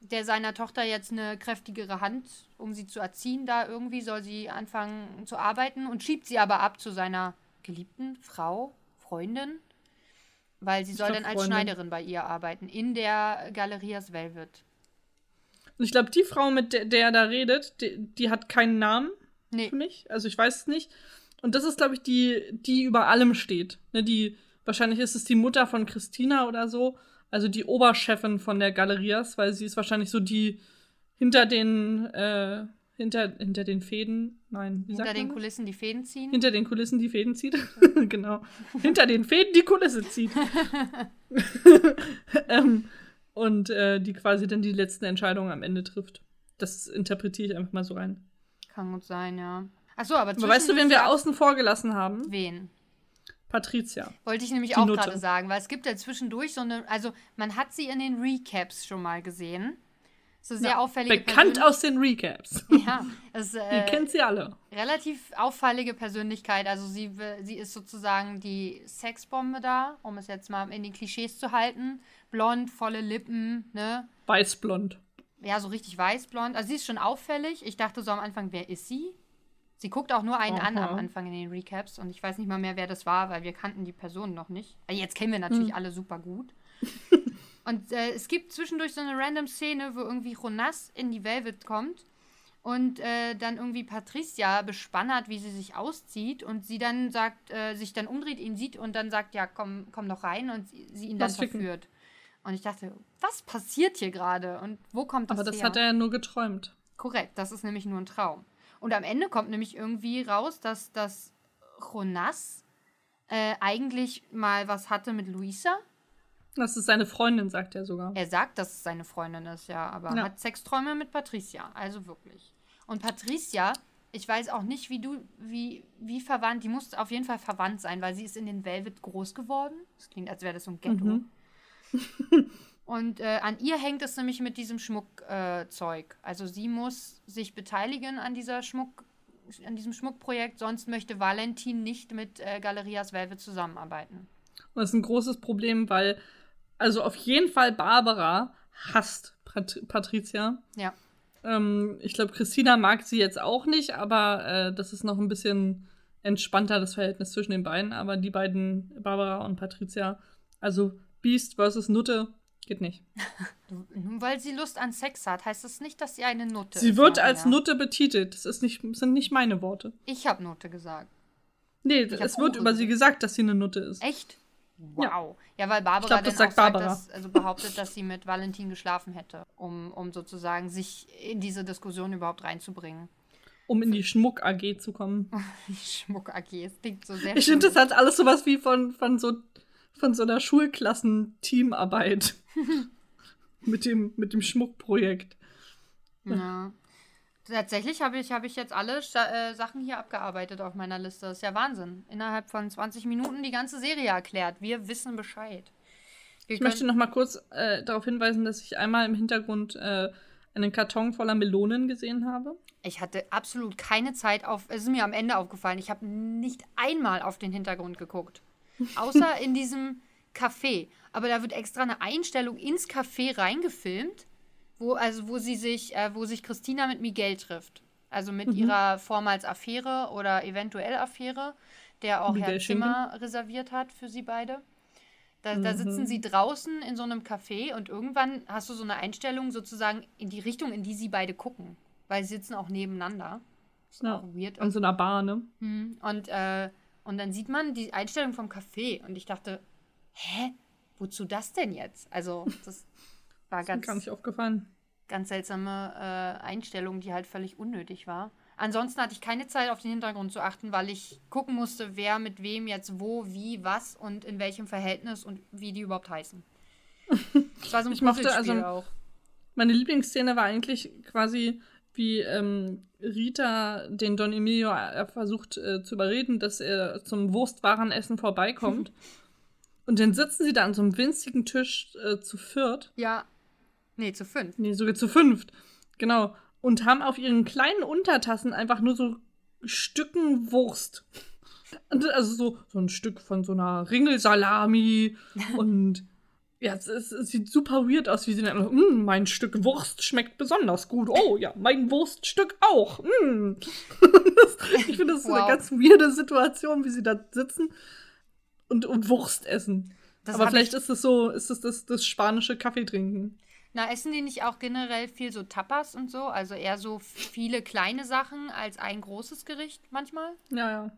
der seiner Tochter jetzt eine kräftigere Hand, um sie zu erziehen, da irgendwie soll sie anfangen zu arbeiten und schiebt sie aber ab zu seiner geliebten Frau, Freundin, weil sie soll dann als Freundin. Schneiderin bei ihr arbeiten, in der Galerias Velvet. Und ich glaube, die Frau, mit der, der da redet, die, die, hat keinen Namen nee. für mich. Also ich weiß es nicht. Und das ist, glaube ich, die, die über allem steht. Ne, die, wahrscheinlich ist es die Mutter von Christina oder so. Also die Oberchefin von der Galerias, weil sie ist wahrscheinlich so die hinter den äh, hinter, hinter den Fäden, nein, wie Hinter den Kulissen die Fäden ziehen? Hinter den Kulissen die Fäden zieht. genau. hinter den Fäden die Kulisse zieht. ähm, und äh, die quasi dann die letzten Entscheidungen am Ende trifft. Das interpretiere ich einfach mal so rein. Kann gut sein, ja. Achso, aber, aber weißt du, wen wir außen vor gelassen haben? Wen? Patricia. Wollte ich nämlich auch gerade sagen, weil es gibt ja zwischendurch so eine, also man hat sie in den Recaps schon mal gesehen. So sehr ja, auffällige Bekannt aus den Recaps. Ja, es, äh, Ihr kennt sie alle. Relativ auffällige Persönlichkeit. Also sie, sie ist sozusagen die Sexbombe da, um es jetzt mal in den Klischees zu halten. Blond, volle Lippen, ne? Weißblond. Ja, so richtig weißblond. Also sie ist schon auffällig. Ich dachte so am Anfang, wer ist sie? Sie guckt auch nur einen Aha. an am Anfang in den Recaps und ich weiß nicht mal mehr, wer das war, weil wir kannten die Person noch nicht. Also jetzt kennen wir natürlich hm. alle super gut. Und äh, es gibt zwischendurch so eine random Szene, wo irgendwie Jonas in die Velvet kommt und äh, dann irgendwie Patricia bespannert, wie sie sich auszieht und sie dann sagt, äh, sich dann umdreht, ihn sieht und dann sagt, ja, komm, komm doch rein und sie, sie ihn dann was verführt. Und ich dachte, was passiert hier gerade und wo kommt das Aber das her? hat er ja nur geträumt. Korrekt, das ist nämlich nur ein Traum. Und am Ende kommt nämlich irgendwie raus, dass das Jonas äh, eigentlich mal was hatte mit Luisa das ist seine Freundin, sagt er sogar. Er sagt, dass es seine Freundin ist, ja, aber ja. hat Sexträume mit Patricia, also wirklich. Und Patricia, ich weiß auch nicht, wie du, wie, wie verwandt, die muss auf jeden Fall verwandt sein, weil sie ist in den Velvet groß geworden. Das klingt, als wäre das so ein Ghetto. Mhm. Und äh, an ihr hängt es nämlich mit diesem Schmuckzeug. Äh, also sie muss sich beteiligen an dieser Schmuck, an diesem Schmuckprojekt, sonst möchte Valentin nicht mit äh, Galerias Velvet zusammenarbeiten. Und das ist ein großes Problem, weil also auf jeden Fall Barbara hasst Pat Patricia. Ja. Ähm, ich glaube, Christina mag sie jetzt auch nicht, aber äh, das ist noch ein bisschen entspannter, das Verhältnis zwischen den beiden. Aber die beiden, Barbara und Patricia, also Beast versus Nutte, geht nicht. Nur weil sie Lust an Sex hat, heißt das nicht, dass sie eine Nutte sie ist. Sie wird als Nutte betitelt. Das, ist nicht, das sind nicht meine Worte. Ich habe Nutte gesagt. Nee, ich es wird über sie gesagt, dass sie eine Nutte ist. Echt? Wow. Ja, ja weil Barbara glaub, dann auch sagt, dass, also behauptet, dass sie mit Valentin geschlafen hätte, um, um sozusagen sich in diese Diskussion überhaupt reinzubringen. Um in die Schmuck AG zu kommen. die Schmuck AG, es klingt so sehr Ich finde, das hat alles sowas wie von, von so von so einer Schulklassen-Teamarbeit. mit, dem, mit dem Schmuckprojekt. Ja. Tatsächlich habe ich, hab ich jetzt alle äh, Sachen hier abgearbeitet auf meiner Liste. Das ist ja Wahnsinn. Innerhalb von 20 Minuten die ganze Serie erklärt. Wir wissen Bescheid. Ich möchte noch mal kurz äh, darauf hinweisen, dass ich einmal im Hintergrund äh, einen Karton voller Melonen gesehen habe. Ich hatte absolut keine Zeit auf. Es ist mir am Ende aufgefallen. Ich habe nicht einmal auf den Hintergrund geguckt. Außer in diesem Café. Aber da wird extra eine Einstellung ins Café reingefilmt, wo, also wo sie sich, äh, wo sich Christina mit Miguel trifft. Also mit mhm. ihrer vormals Affäre oder eventuell Affäre, der auch Miguel Herr Zimmer Schinken. reserviert hat für sie beide. Da, mhm. da, sitzen sie draußen in so einem Café und irgendwann hast du so eine Einstellung sozusagen in die Richtung, in die sie beide gucken. Weil sie sitzen auch nebeneinander. Ist ja, weird. An so einer Bar, ne? Mhm. Und, äh, und dann sieht man die Einstellung vom Café und ich dachte, hä? Wozu das denn jetzt? Also, das war das ganz. Gar nicht aufgefallen. Ganz seltsame äh, Einstellung, die halt völlig unnötig war. Ansonsten hatte ich keine Zeit, auf den Hintergrund zu achten, weil ich gucken musste, wer mit wem jetzt wo, wie, was und in welchem Verhältnis und wie die überhaupt heißen. Das war so ein ich mochte also auch. Meine Lieblingsszene war eigentlich quasi, wie ähm, Rita den Don Emilio äh, versucht äh, zu überreden, dass er zum Wurstwarenessen vorbeikommt. Und dann sitzen sie da an so einem winzigen Tisch äh, zu viert. Ja. Nee, zu fünf. Nee, sogar zu fünft. Genau und haben auf ihren kleinen Untertassen einfach nur so Stücken Wurst. Also so, so ein Stück von so einer Ringelsalami und ja, es, es, es, sieht super weird aus, wie sie dann, mm, mein Stück Wurst schmeckt besonders gut. Oh ja, mein Wurststück auch. Mm. ich finde, das ist wow. eine ganz weirde Situation, wie sie da sitzen und, und Wurst essen. Das Aber vielleicht ist es so, ist es das, das spanische Kaffee trinken. Na, essen die nicht auch generell viel so Tapas und so? Also eher so viele kleine Sachen als ein großes Gericht manchmal? Ja, ja.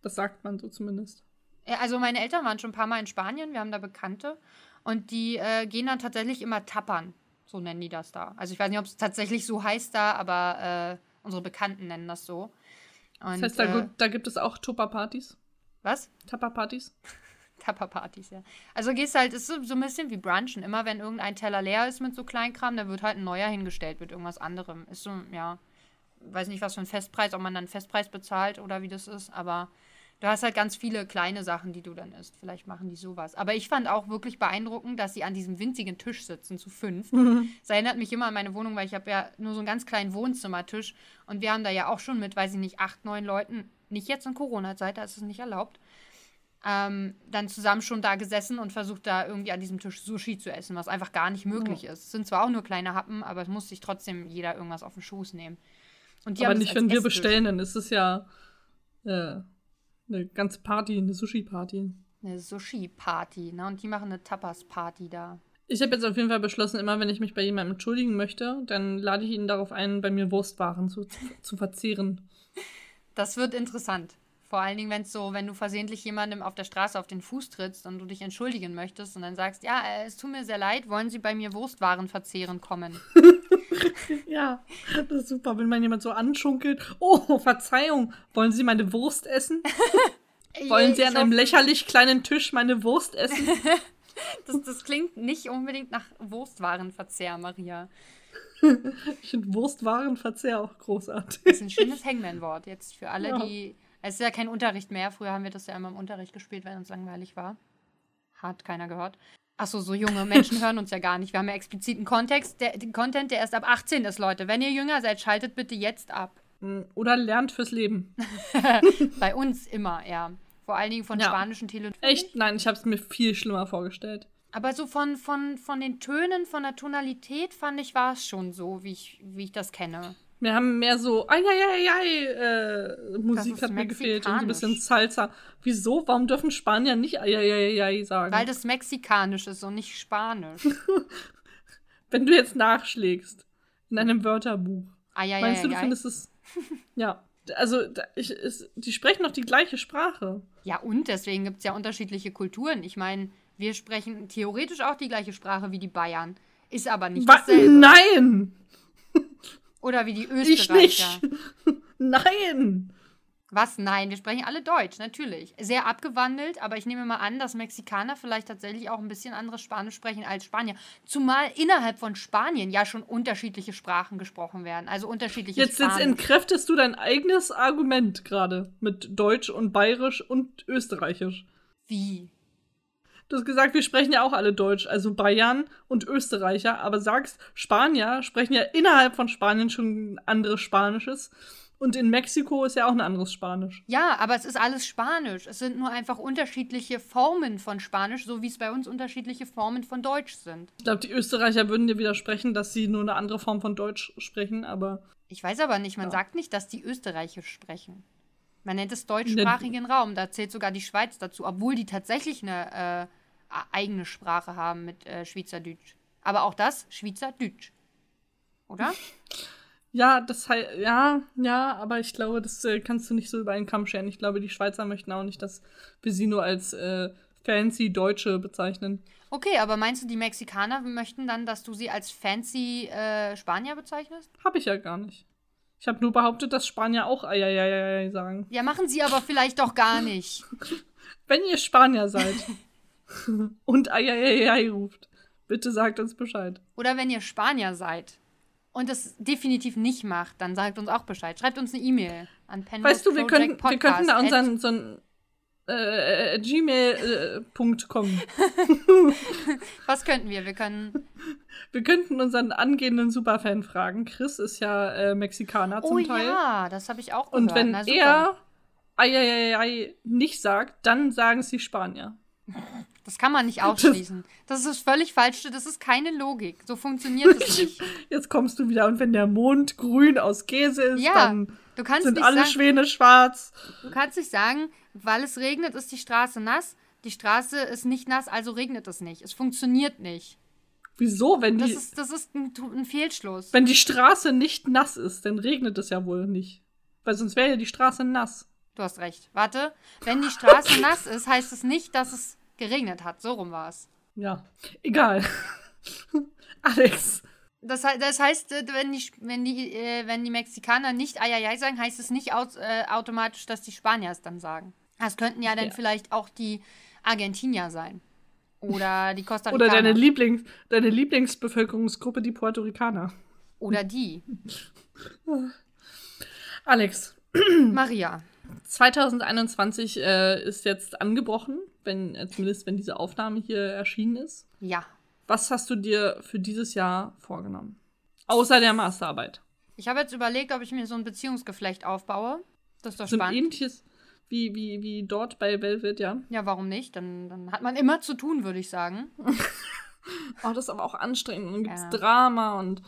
Das sagt man so zumindest. Also meine Eltern waren schon ein paar Mal in Spanien, wir haben da Bekannte. Und die äh, gehen dann tatsächlich immer tappern. So nennen die das da. Also ich weiß nicht, ob es tatsächlich so heißt da, aber äh, unsere Bekannten nennen das so. Und, das heißt, da, äh, da gibt es auch Tupper-Partys? Was? Tapper-Partys? Tapperpartys, ja. Also gehst halt, ist so, so ein bisschen wie Brunchen. Immer wenn irgendein Teller leer ist mit so Kleinkram, da wird halt ein neuer hingestellt mit irgendwas anderem. Ist so, ja, weiß nicht, was für ein Festpreis, ob man dann einen Festpreis bezahlt oder wie das ist, aber du hast halt ganz viele kleine Sachen, die du dann isst. Vielleicht machen die sowas. Aber ich fand auch wirklich beeindruckend, dass sie an diesem winzigen Tisch sitzen, zu fünf. Mhm. Das erinnert mich immer an meine Wohnung, weil ich habe ja nur so einen ganz kleinen Wohnzimmertisch und wir haben da ja auch schon mit, weiß ich nicht, acht, neun Leuten, nicht jetzt in Corona-Zeit, da ist es nicht erlaubt, ähm, dann zusammen schon da gesessen und versucht da irgendwie an diesem Tisch Sushi zu essen, was einfach gar nicht möglich oh. ist. Es sind zwar auch nur kleine Happen, aber es muss sich trotzdem jeder irgendwas auf den Schoß nehmen. aber nicht, wenn wir bestellen, dann ist es ja äh, eine ganze Party, eine Sushi-Party. Eine Sushi-Party, ne? Und die machen eine Tapas-Party da. Ich habe jetzt auf jeden Fall beschlossen, immer wenn ich mich bei jemandem entschuldigen möchte, dann lade ich ihn darauf ein, bei mir Wurstwaren zu, zu verzehren. Das wird interessant. Vor allen Dingen, wenn es so, wenn du versehentlich jemandem auf der Straße auf den Fuß trittst und du dich entschuldigen möchtest und dann sagst, ja, äh, es tut mir sehr leid, wollen Sie bei mir Wurstwaren verzehren kommen? ja, das ist super, wenn man jemand so anschunkelt. Oh, Verzeihung, wollen Sie meine Wurst essen? wollen Sie an einem lächerlich kleinen Tisch meine Wurst essen? das, das klingt nicht unbedingt nach Wurstwarenverzehr, Maria. Ich finde Wurstwarenverzehr auch großartig. Das ist ein schönes Hangman-Wort jetzt für alle, ja. die es ist ja kein Unterricht mehr. Früher haben wir das ja immer im Unterricht gespielt, wenn uns langweilig war. Hat keiner gehört. Achso, so junge Menschen hören uns ja gar nicht. Wir haben ja expliziten Kontext, der, den Content, der erst ab 18 ist, Leute. Wenn ihr jünger seid, schaltet bitte jetzt ab. Hm, oder lernt fürs Leben. Bei uns immer, ja. Vor allen Dingen von ja. spanischen Telefonen. Echt? Nein, ich habe es mir viel schlimmer vorgestellt. Aber so von, von, von den Tönen, von der Tonalität fand ich, war es schon so, wie ich, wie ich das kenne. Wir haben mehr so, ai, ai, ai, ai, äh, Musik hat mir gefehlt und so ein bisschen Salsa. Wieso? Warum dürfen Spanier nicht ai, ai, ai, ai sagen? Weil das mexikanisch ist und nicht spanisch. Wenn du jetzt nachschlägst in einem Wörterbuch, ai, ai, meinst du, du findest es. ja. Also, ich, ist, die sprechen doch die gleiche Sprache. Ja, und deswegen gibt es ja unterschiedliche Kulturen. Ich meine, wir sprechen theoretisch auch die gleiche Sprache wie die Bayern. Ist aber nicht Was? dasselbe. Nein! Oder wie die Österreicher. Ich nicht. Nein. Was? Nein, wir sprechen alle Deutsch, natürlich. Sehr abgewandelt, aber ich nehme mal an, dass Mexikaner vielleicht tatsächlich auch ein bisschen anderes Spanisch sprechen als Spanier. Zumal innerhalb von Spanien ja schon unterschiedliche Sprachen gesprochen werden. Also unterschiedliche jetzt, Jetzt entkräftest du dein eigenes Argument gerade mit Deutsch und Bayerisch und Österreichisch. Wie? Du hast gesagt, wir sprechen ja auch alle Deutsch, also Bayern und Österreicher, aber sagst, Spanier sprechen ja innerhalb von Spanien schon anderes Spanisches. Und in Mexiko ist ja auch ein anderes Spanisch. Ja, aber es ist alles Spanisch. Es sind nur einfach unterschiedliche Formen von Spanisch, so wie es bei uns unterschiedliche Formen von Deutsch sind. Ich glaube, die Österreicher würden dir widersprechen, dass sie nur eine andere Form von Deutsch sprechen, aber. Ich weiß aber nicht, man ja. sagt nicht, dass die Österreichisch sprechen. Man nennt es deutschsprachigen Raum. Da zählt sogar die Schweiz dazu, obwohl die tatsächlich eine äh, eigene Sprache haben mit äh, Schweizerdeutsch. Aber auch das Schweizerdeutsch. Oder? Ja, das heißt, ja, ja, aber ich glaube, das äh, kannst du nicht so über einen Kamm scheren. Ich glaube, die Schweizer möchten auch nicht, dass wir sie nur als äh, fancy Deutsche bezeichnen. Okay, aber meinst du, die Mexikaner möchten dann, dass du sie als fancy äh, Spanier bezeichnest? Hab ich ja gar nicht. Ich habe nur behauptet, dass Spanier auch Eieiei sagen. Ja, machen sie aber vielleicht doch gar nicht. Wenn ihr Spanier seid und Eieiei ruft, bitte sagt uns Bescheid. Oder wenn ihr Spanier seid und es definitiv nicht macht, dann sagt uns auch Bescheid. Schreibt uns eine E-Mail an Penrose Weißt du, wir, können, wir könnten da unseren so ein äh, gmail.com. Äh, Was könnten wir? Wir können. Wir könnten unseren angehenden Superfan fragen. Chris ist ja äh, Mexikaner zum oh, Teil. ja, das habe ich auch gehört. Und wenn Na, er ei, ei, ei, nicht sagt, dann sagen sie Spanier. Das kann man nicht ausschließen. Das ist völlig falsch. Das ist keine Logik. So funktioniert es nicht. Jetzt kommst du wieder. Und wenn der Mond grün aus Käse ist, ja, dann sind alle sagen, Schwäne schwarz. Du kannst nicht sagen, weil es regnet, ist die Straße nass. Die Straße ist nicht nass, also regnet es nicht. Es funktioniert nicht. Wieso, wenn die. Das ist, das ist ein, ein Fehlschluss. Wenn die Straße nicht nass ist, dann regnet es ja wohl nicht. Weil sonst wäre ja die Straße nass. Du hast recht. Warte. Wenn die Straße nass ist, heißt es nicht, dass es geregnet hat. So rum war es. Ja, egal. Alex. Das, das, heißt, äh, wenn die, wenn, die, äh, wenn die Mexikaner nicht Ayayay sagen, heißt es nicht aus, äh, automatisch, dass die Spanier es dann sagen. Das könnten ja dann ja. vielleicht auch die Argentinier sein. Oder die Costa Ricaner. Oder deine, Lieblings, deine Lieblingsbevölkerungsgruppe, die Puerto Ricaner. Oder die. Alex. Maria. 2021 äh, ist jetzt angebrochen, wenn, äh, zumindest wenn diese Aufnahme hier erschienen ist. Ja. Was hast du dir für dieses Jahr vorgenommen? Außer der Masterarbeit. Ich habe jetzt überlegt, ob ich mir so ein Beziehungsgeflecht aufbaue. Das ist doch so spannend. Ein ähnliches wie, wie, wie dort bei Velvet, ja. Ja, warum nicht? Dann, dann hat man immer zu tun, würde ich sagen. oh, das ist aber auch anstrengend. Und dann gibt es ja. Drama und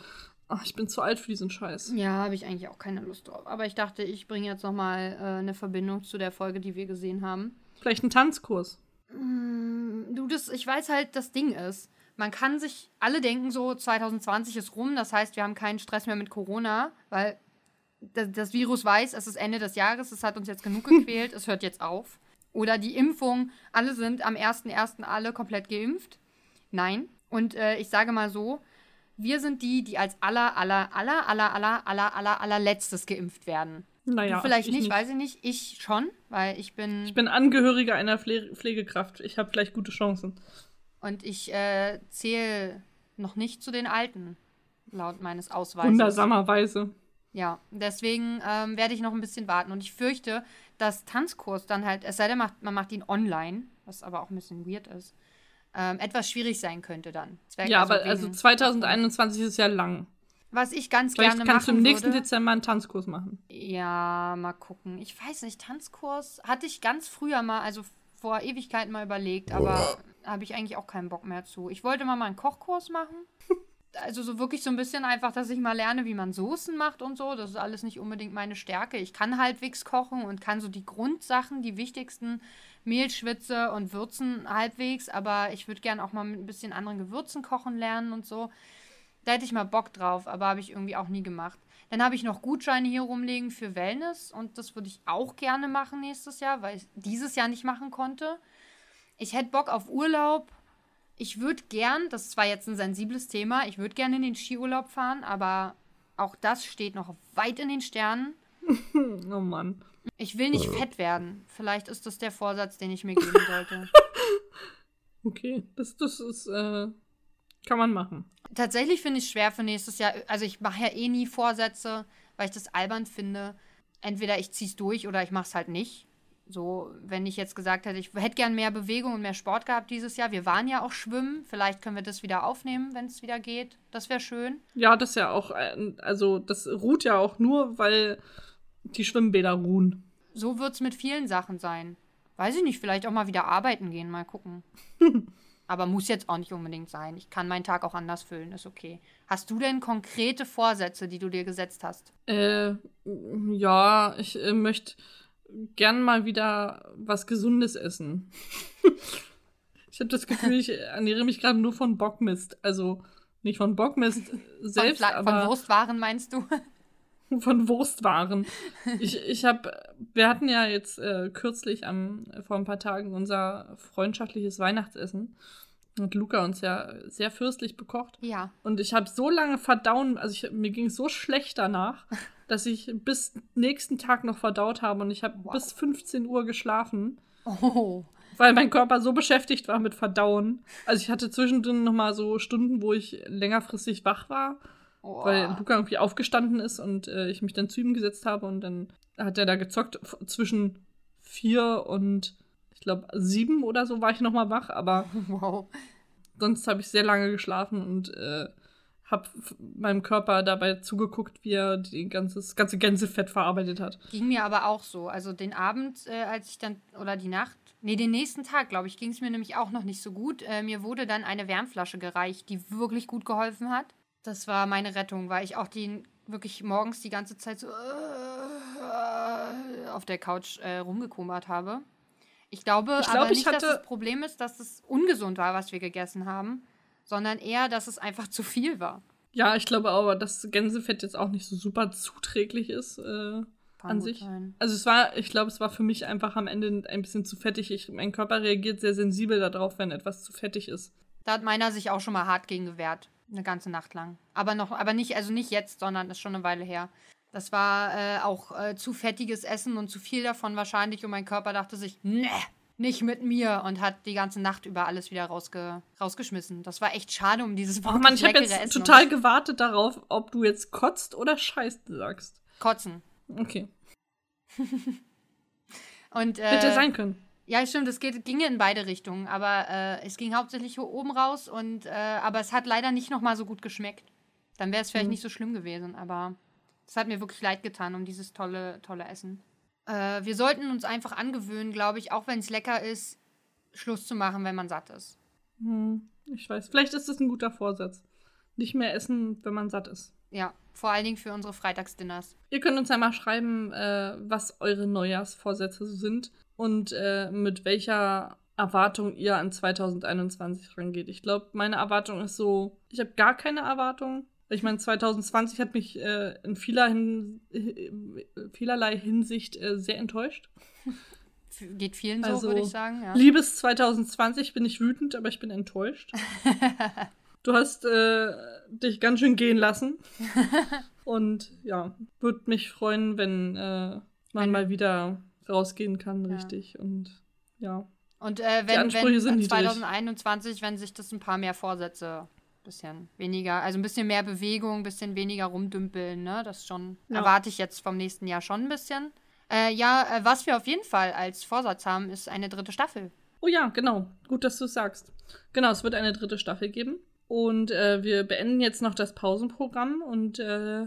Ach, ich bin zu alt für diesen Scheiß. Ja, habe ich eigentlich auch keine Lust drauf. Aber ich dachte, ich bringe jetzt noch mal äh, eine Verbindung zu der Folge, die wir gesehen haben. Vielleicht einen Tanzkurs. Mm, du, das, ich weiß halt, das Ding ist, man kann sich, alle denken so, 2020 ist rum, das heißt, wir haben keinen Stress mehr mit Corona, weil das, das Virus weiß, es ist Ende des Jahres, es hat uns jetzt genug gequält, es hört jetzt auf. Oder die Impfung, alle sind am 1.1. alle komplett geimpft. Nein. Und äh, ich sage mal so, wir sind die, die als aller, aller, aller, aller, aller, aller, aller, allerletztes geimpft werden. Naja, du vielleicht nicht, nicht, weiß ich nicht. Ich schon, weil ich bin. Ich bin Angehöriger einer Pfle Pflegekraft. Ich habe vielleicht gute Chancen. Und ich äh, zähle noch nicht zu den Alten, laut meines Ausweises. Wundersamerweise. Ja, deswegen ähm, werde ich noch ein bisschen warten. Und ich fürchte, dass Tanzkurs dann halt, es sei denn, man macht ihn online, was aber auch ein bisschen weird ist, ähm, etwas schwierig sein könnte dann. Ja, also aber also 2021 ist ja lang. Was ich ganz Vielleicht gerne machen kannst du im nächsten würde, Dezember einen Tanzkurs machen. Ja, mal gucken. Ich weiß nicht, Tanzkurs hatte ich ganz früher mal, also vor Ewigkeiten mal überlegt, aber habe ich eigentlich auch keinen Bock mehr zu. Ich wollte mal, mal einen Kochkurs machen. also so wirklich so ein bisschen einfach, dass ich mal lerne, wie man Soßen macht und so. Das ist alles nicht unbedingt meine Stärke. Ich kann halbwegs kochen und kann so die Grundsachen, die wichtigsten Mehlschwitze und Würzen halbwegs, aber ich würde gerne auch mal mit ein bisschen anderen Gewürzen kochen lernen und so. Da hätte ich mal Bock drauf, aber habe ich irgendwie auch nie gemacht. Dann habe ich noch Gutscheine hier rumlegen für Wellness und das würde ich auch gerne machen nächstes Jahr, weil ich dieses Jahr nicht machen konnte. Ich hätte Bock auf Urlaub. Ich würde gern, das ist zwar jetzt ein sensibles Thema, ich würde gerne in den Skiurlaub fahren, aber auch das steht noch weit in den Sternen. oh Mann. Ich will nicht fett werden. Vielleicht ist das der Vorsatz, den ich mir geben sollte. okay, das, das ist, äh, kann man machen. Tatsächlich finde ich es schwer für nächstes Jahr. Also ich mache ja eh nie Vorsätze, weil ich das albern finde. Entweder ich ziehe es durch oder ich mache es halt nicht. So, wenn ich jetzt gesagt hätte, ich hätte gern mehr Bewegung und mehr Sport gehabt dieses Jahr. Wir waren ja auch schwimmen. Vielleicht können wir das wieder aufnehmen, wenn es wieder geht. Das wäre schön. Ja, das ist ja auch, also das ruht ja auch nur, weil die Schwimmbäder ruhen. So wird es mit vielen Sachen sein. Weiß ich nicht, vielleicht auch mal wieder arbeiten gehen, mal gucken. Aber muss jetzt auch nicht unbedingt sein. Ich kann meinen Tag auch anders füllen, ist okay. Hast du denn konkrete Vorsätze, die du dir gesetzt hast? Äh, ja, ich äh, möchte gern mal wieder was Gesundes essen. ich habe das Gefühl, ich ernähre mich gerade nur von Bockmist. Also nicht von Bockmist selbst, von, aber von Wurstwaren meinst du? von Wurstwaren. Ich, ich habe, wir hatten ja jetzt äh, kürzlich am, vor ein paar Tagen unser freundschaftliches Weihnachtsessen. Und Luca uns ja sehr fürstlich bekocht. Ja. Und ich habe so lange verdauen, also ich, mir ging es so schlecht danach, dass ich bis nächsten Tag noch verdaut habe und ich habe wow. bis 15 Uhr geschlafen. Oh. Weil mein Körper so beschäftigt war mit Verdauen. Also ich hatte zwischendrin noch mal so Stunden, wo ich längerfristig wach war Oh. Weil Luca irgendwie aufgestanden ist und äh, ich mich dann zu ihm gesetzt habe und dann hat er da gezockt. Zwischen vier und ich glaube sieben oder so war ich noch mal wach, aber wow. sonst habe ich sehr lange geschlafen und äh, habe meinem Körper dabei zugeguckt, wie er die ganzes, ganze Gänsefett verarbeitet hat. Ging mir aber auch so. Also den Abend, äh, als ich dann, oder die Nacht, nee, den nächsten Tag, glaube ich, ging es mir nämlich auch noch nicht so gut. Äh, mir wurde dann eine Wärmflasche gereicht, die wirklich gut geholfen hat. Das war meine Rettung, weil ich auch die wirklich morgens die ganze Zeit so äh, auf der Couch äh, rumgekummert habe. Ich glaube ich glaub, aber nicht, dass das Problem ist, dass es ungesund war, was wir gegessen haben, sondern eher, dass es einfach zu viel war. Ja, ich glaube aber, dass Gänsefett jetzt auch nicht so super zuträglich ist äh, an sich. Sein. Also es war, ich glaube, es war für mich einfach am Ende ein bisschen zu fettig. Ich, mein Körper reagiert sehr sensibel darauf, wenn etwas zu fettig ist. Da hat meiner sich auch schon mal hart gegen gewehrt. Eine ganze Nacht lang. Aber noch, aber nicht, also nicht jetzt, sondern ist schon eine Weile her. Das war äh, auch äh, zu fettiges Essen und zu viel davon wahrscheinlich und mein Körper dachte sich, ne, nicht mit mir und hat die ganze Nacht über alles wieder rausge rausgeschmissen. Das war echt schade um dieses oh Mann, ich habe jetzt Essen total gewartet darauf, ob du jetzt kotzt oder scheißt sagst. Kotzen. Okay. und äh, hätte sein können. Ja, stimmt, es geht, ging in beide Richtungen, aber äh, es ging hauptsächlich hier oben raus und äh, aber es hat leider nicht nochmal so gut geschmeckt. Dann wäre es vielleicht mhm. nicht so schlimm gewesen, aber es hat mir wirklich leid getan um dieses tolle, tolle Essen. Äh, wir sollten uns einfach angewöhnen, glaube ich, auch wenn es lecker ist, Schluss zu machen, wenn man satt ist. Hm, ich weiß. Vielleicht ist das ein guter Vorsatz. Nicht mehr essen, wenn man satt ist. Ja, vor allen Dingen für unsere Freitagsdinners. Ihr könnt uns ja mal schreiben, äh, was eure Neujahrsvorsätze sind und äh, mit welcher Erwartung ihr an 2021 rangeht. Ich glaube, meine Erwartung ist so, ich habe gar keine Erwartung. Ich meine, 2020 hat mich äh, in vieler hin, vielerlei Hinsicht äh, sehr enttäuscht. Geht vielen so, also, würde ich sagen. Ja. Liebes 2020 bin ich wütend, aber ich bin enttäuscht. du hast äh, dich ganz schön gehen lassen. Und ja, würde mich freuen, wenn äh, man mal wieder rausgehen kann, ja. richtig. Und ja. Und äh, wenn, wenn 2021, wenn sich das ein paar mehr Vorsätze, bisschen weniger, also ein bisschen mehr Bewegung, ein bisschen weniger rumdümpeln, ne? Das schon, ja. erwarte ich jetzt vom nächsten Jahr schon ein bisschen. Äh, ja, äh, was wir auf jeden Fall als Vorsatz haben, ist eine dritte Staffel. Oh ja, genau. Gut, dass du es sagst. Genau, es wird eine dritte Staffel geben. Und äh, wir beenden jetzt noch das Pausenprogramm und äh,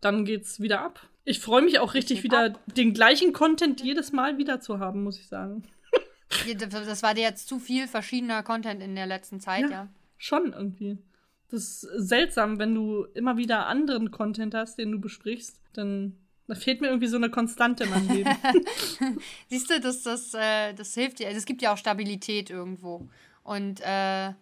dann geht's wieder ab. Ich freue mich auch richtig wieder, den gleichen Content jedes Mal wieder zu haben, muss ich sagen. das war dir jetzt zu viel verschiedener Content in der letzten Zeit, ja. ja. Schon irgendwie. Das ist seltsam, wenn du immer wieder anderen Content hast, den du besprichst, dann da fehlt mir irgendwie so eine Konstante in meinem Leben. Siehst du, das, das, äh, das hilft dir. Also es gibt ja auch Stabilität irgendwo. Und äh,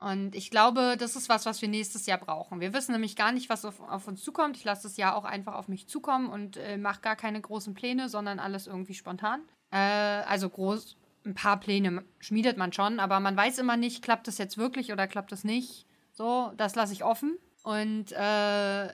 und ich glaube, das ist was, was wir nächstes Jahr brauchen. Wir wissen nämlich gar nicht, was auf, auf uns zukommt. Ich lasse das Jahr auch einfach auf mich zukommen und äh, mache gar keine großen Pläne, sondern alles irgendwie spontan. Äh, also groß, ein paar Pläne schmiedet man schon, aber man weiß immer nicht, klappt das jetzt wirklich oder klappt das nicht. So, das lasse ich offen. Und äh,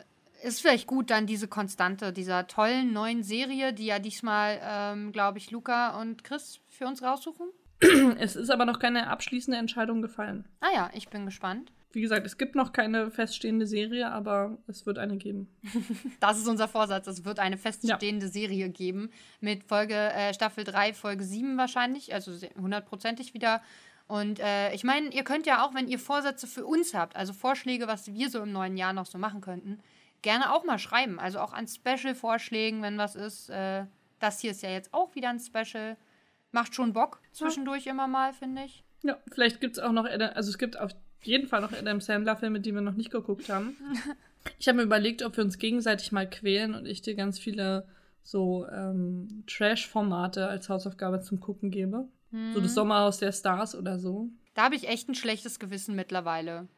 ist vielleicht gut, dann diese Konstante dieser tollen neuen Serie, die ja diesmal, ähm, glaube ich, Luca und Chris für uns raussuchen. Es ist aber noch keine abschließende Entscheidung gefallen. Ah ja, ich bin gespannt. Wie gesagt, es gibt noch keine feststehende Serie, aber es wird eine geben. Das ist unser Vorsatz. Es wird eine feststehende ja. Serie geben. Mit Folge äh, Staffel 3, Folge 7 wahrscheinlich. Also hundertprozentig wieder. Und äh, ich meine, ihr könnt ja auch, wenn ihr Vorsätze für uns habt, also Vorschläge, was wir so im neuen Jahr noch so machen könnten, gerne auch mal schreiben. Also auch an Special-Vorschlägen, wenn was ist. Äh, das hier ist ja jetzt auch wieder ein Special. Macht schon Bock zwischendurch immer mal, finde ich. Ja, vielleicht gibt es auch noch, also es gibt auf jeden Fall noch Adam Sandler-Filme, die wir noch nicht geguckt haben. Ich habe mir überlegt, ob wir uns gegenseitig mal quälen und ich dir ganz viele so ähm, Trash-Formate als Hausaufgabe zum Gucken gebe. Mhm. So das Sommerhaus der Stars oder so. Da habe ich echt ein schlechtes Gewissen mittlerweile,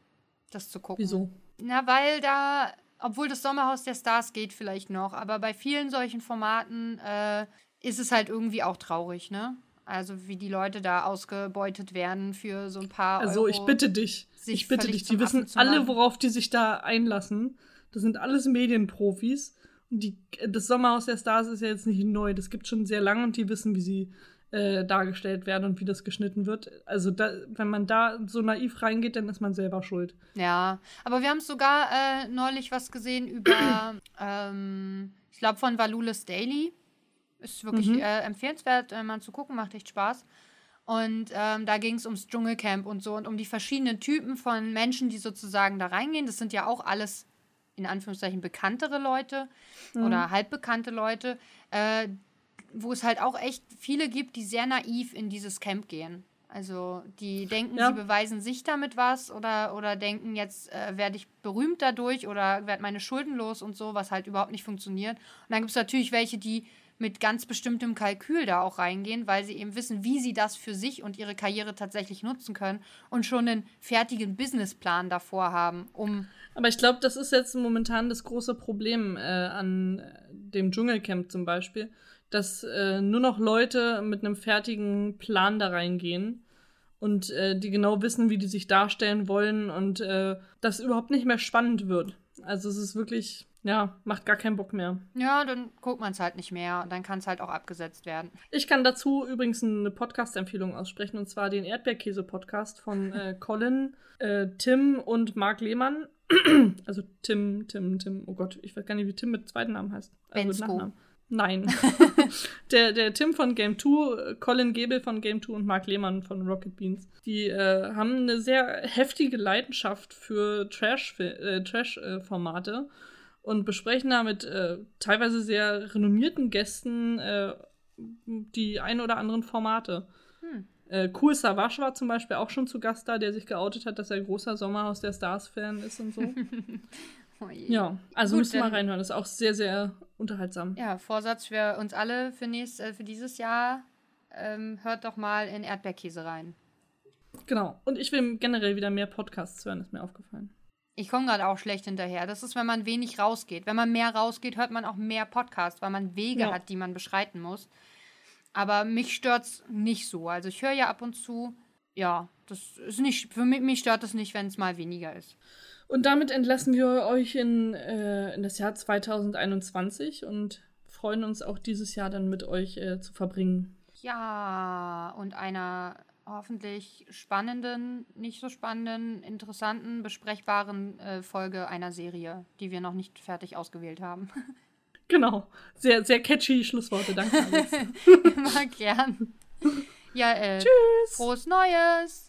das zu gucken. Wieso? Na, weil da, obwohl das Sommerhaus der Stars geht vielleicht noch, aber bei vielen solchen Formaten äh, ist es halt irgendwie auch traurig, ne? Also wie die Leute da ausgebeutet werden für so ein paar. Also Euro, ich bitte dich. Ich bitte dich. Die wissen alle, worauf die sich da einlassen. Das sind alles Medienprofis. Und die, das Sommerhaus der Stars ist ja jetzt nicht neu. Das gibt schon sehr lange und die wissen, wie sie äh, dargestellt werden und wie das geschnitten wird. Also da, wenn man da so naiv reingeht, dann ist man selber schuld. Ja, aber wir haben sogar äh, neulich was gesehen über, ähm, ich glaube von Valulis Daily. Ist wirklich mhm. äh, empfehlenswert, äh, mal zu gucken, macht echt Spaß. Und ähm, da ging es ums Dschungelcamp und so und um die verschiedenen Typen von Menschen, die sozusagen da reingehen. Das sind ja auch alles in Anführungszeichen bekanntere Leute mhm. oder halbbekannte Leute, äh, wo es halt auch echt viele gibt, die sehr naiv in dieses Camp gehen. Also die denken, ja. sie beweisen sich damit was oder, oder denken, jetzt äh, werde ich berühmt dadurch oder werde meine Schulden los und so, was halt überhaupt nicht funktioniert. Und dann gibt es natürlich welche, die mit ganz bestimmtem Kalkül da auch reingehen, weil sie eben wissen, wie sie das für sich und ihre Karriere tatsächlich nutzen können und schon einen fertigen Businessplan davor haben, um. Aber ich glaube, das ist jetzt momentan das große Problem äh, an dem Dschungelcamp zum Beispiel, dass äh, nur noch Leute mit einem fertigen Plan da reingehen und äh, die genau wissen, wie die sich darstellen wollen und äh, das überhaupt nicht mehr spannend wird. Also es ist wirklich ja, macht gar keinen Bock mehr. Ja, dann guckt man es halt nicht mehr und dann kann es halt auch abgesetzt werden. Ich kann dazu übrigens eine Podcast-Empfehlung aussprechen und zwar den Erdbeerkäse-Podcast von äh, Colin, äh, Tim und Marc Lehmann. also Tim, Tim, Tim, oh Gott, ich weiß gar nicht, wie Tim mit zweiten Namen heißt. Also Bensko. mit Nachnamen. Nein. der, der Tim von Game 2, Colin Gebel von Game 2 und Marc Lehmann von Rocket Beans. Die äh, haben eine sehr heftige Leidenschaft für Trash-Formate. Äh, Trash, äh, und besprechen da mit äh, teilweise sehr renommierten Gästen äh, die ein oder anderen Formate. Hm. Äh, cool Savage war zum Beispiel auch schon zu Gast da, der sich geoutet hat, dass er großer Sommerhaus der Stars-Fan ist und so. oh ja, also Gut, müsst ihr mal reinhören. Das ist auch sehr, sehr unterhaltsam. Ja, Vorsatz für uns alle für, nächst, äh, für dieses Jahr. Ähm, hört doch mal in Erdbeerkäse rein. Genau. Und ich will generell wieder mehr Podcasts hören, ist mir aufgefallen. Ich komme gerade auch schlecht hinterher. Das ist, wenn man wenig rausgeht. Wenn man mehr rausgeht, hört man auch mehr Podcasts, weil man Wege ja. hat, die man beschreiten muss. Aber mich stört es nicht so. Also ich höre ja ab und zu, ja, das ist nicht, für mich, mich stört das nicht, wenn es mal weniger ist. Und damit entlassen wir euch in, äh, in das Jahr 2021 und freuen uns auch dieses Jahr dann mit euch äh, zu verbringen. Ja, und einer hoffentlich spannenden, nicht so spannenden, interessanten, besprechbaren äh, Folge einer Serie, die wir noch nicht fertig ausgewählt haben. Genau. Sehr, sehr catchy Schlussworte. Danke, Immer gern. Ja, äh, Tschüss. Frohes Neues.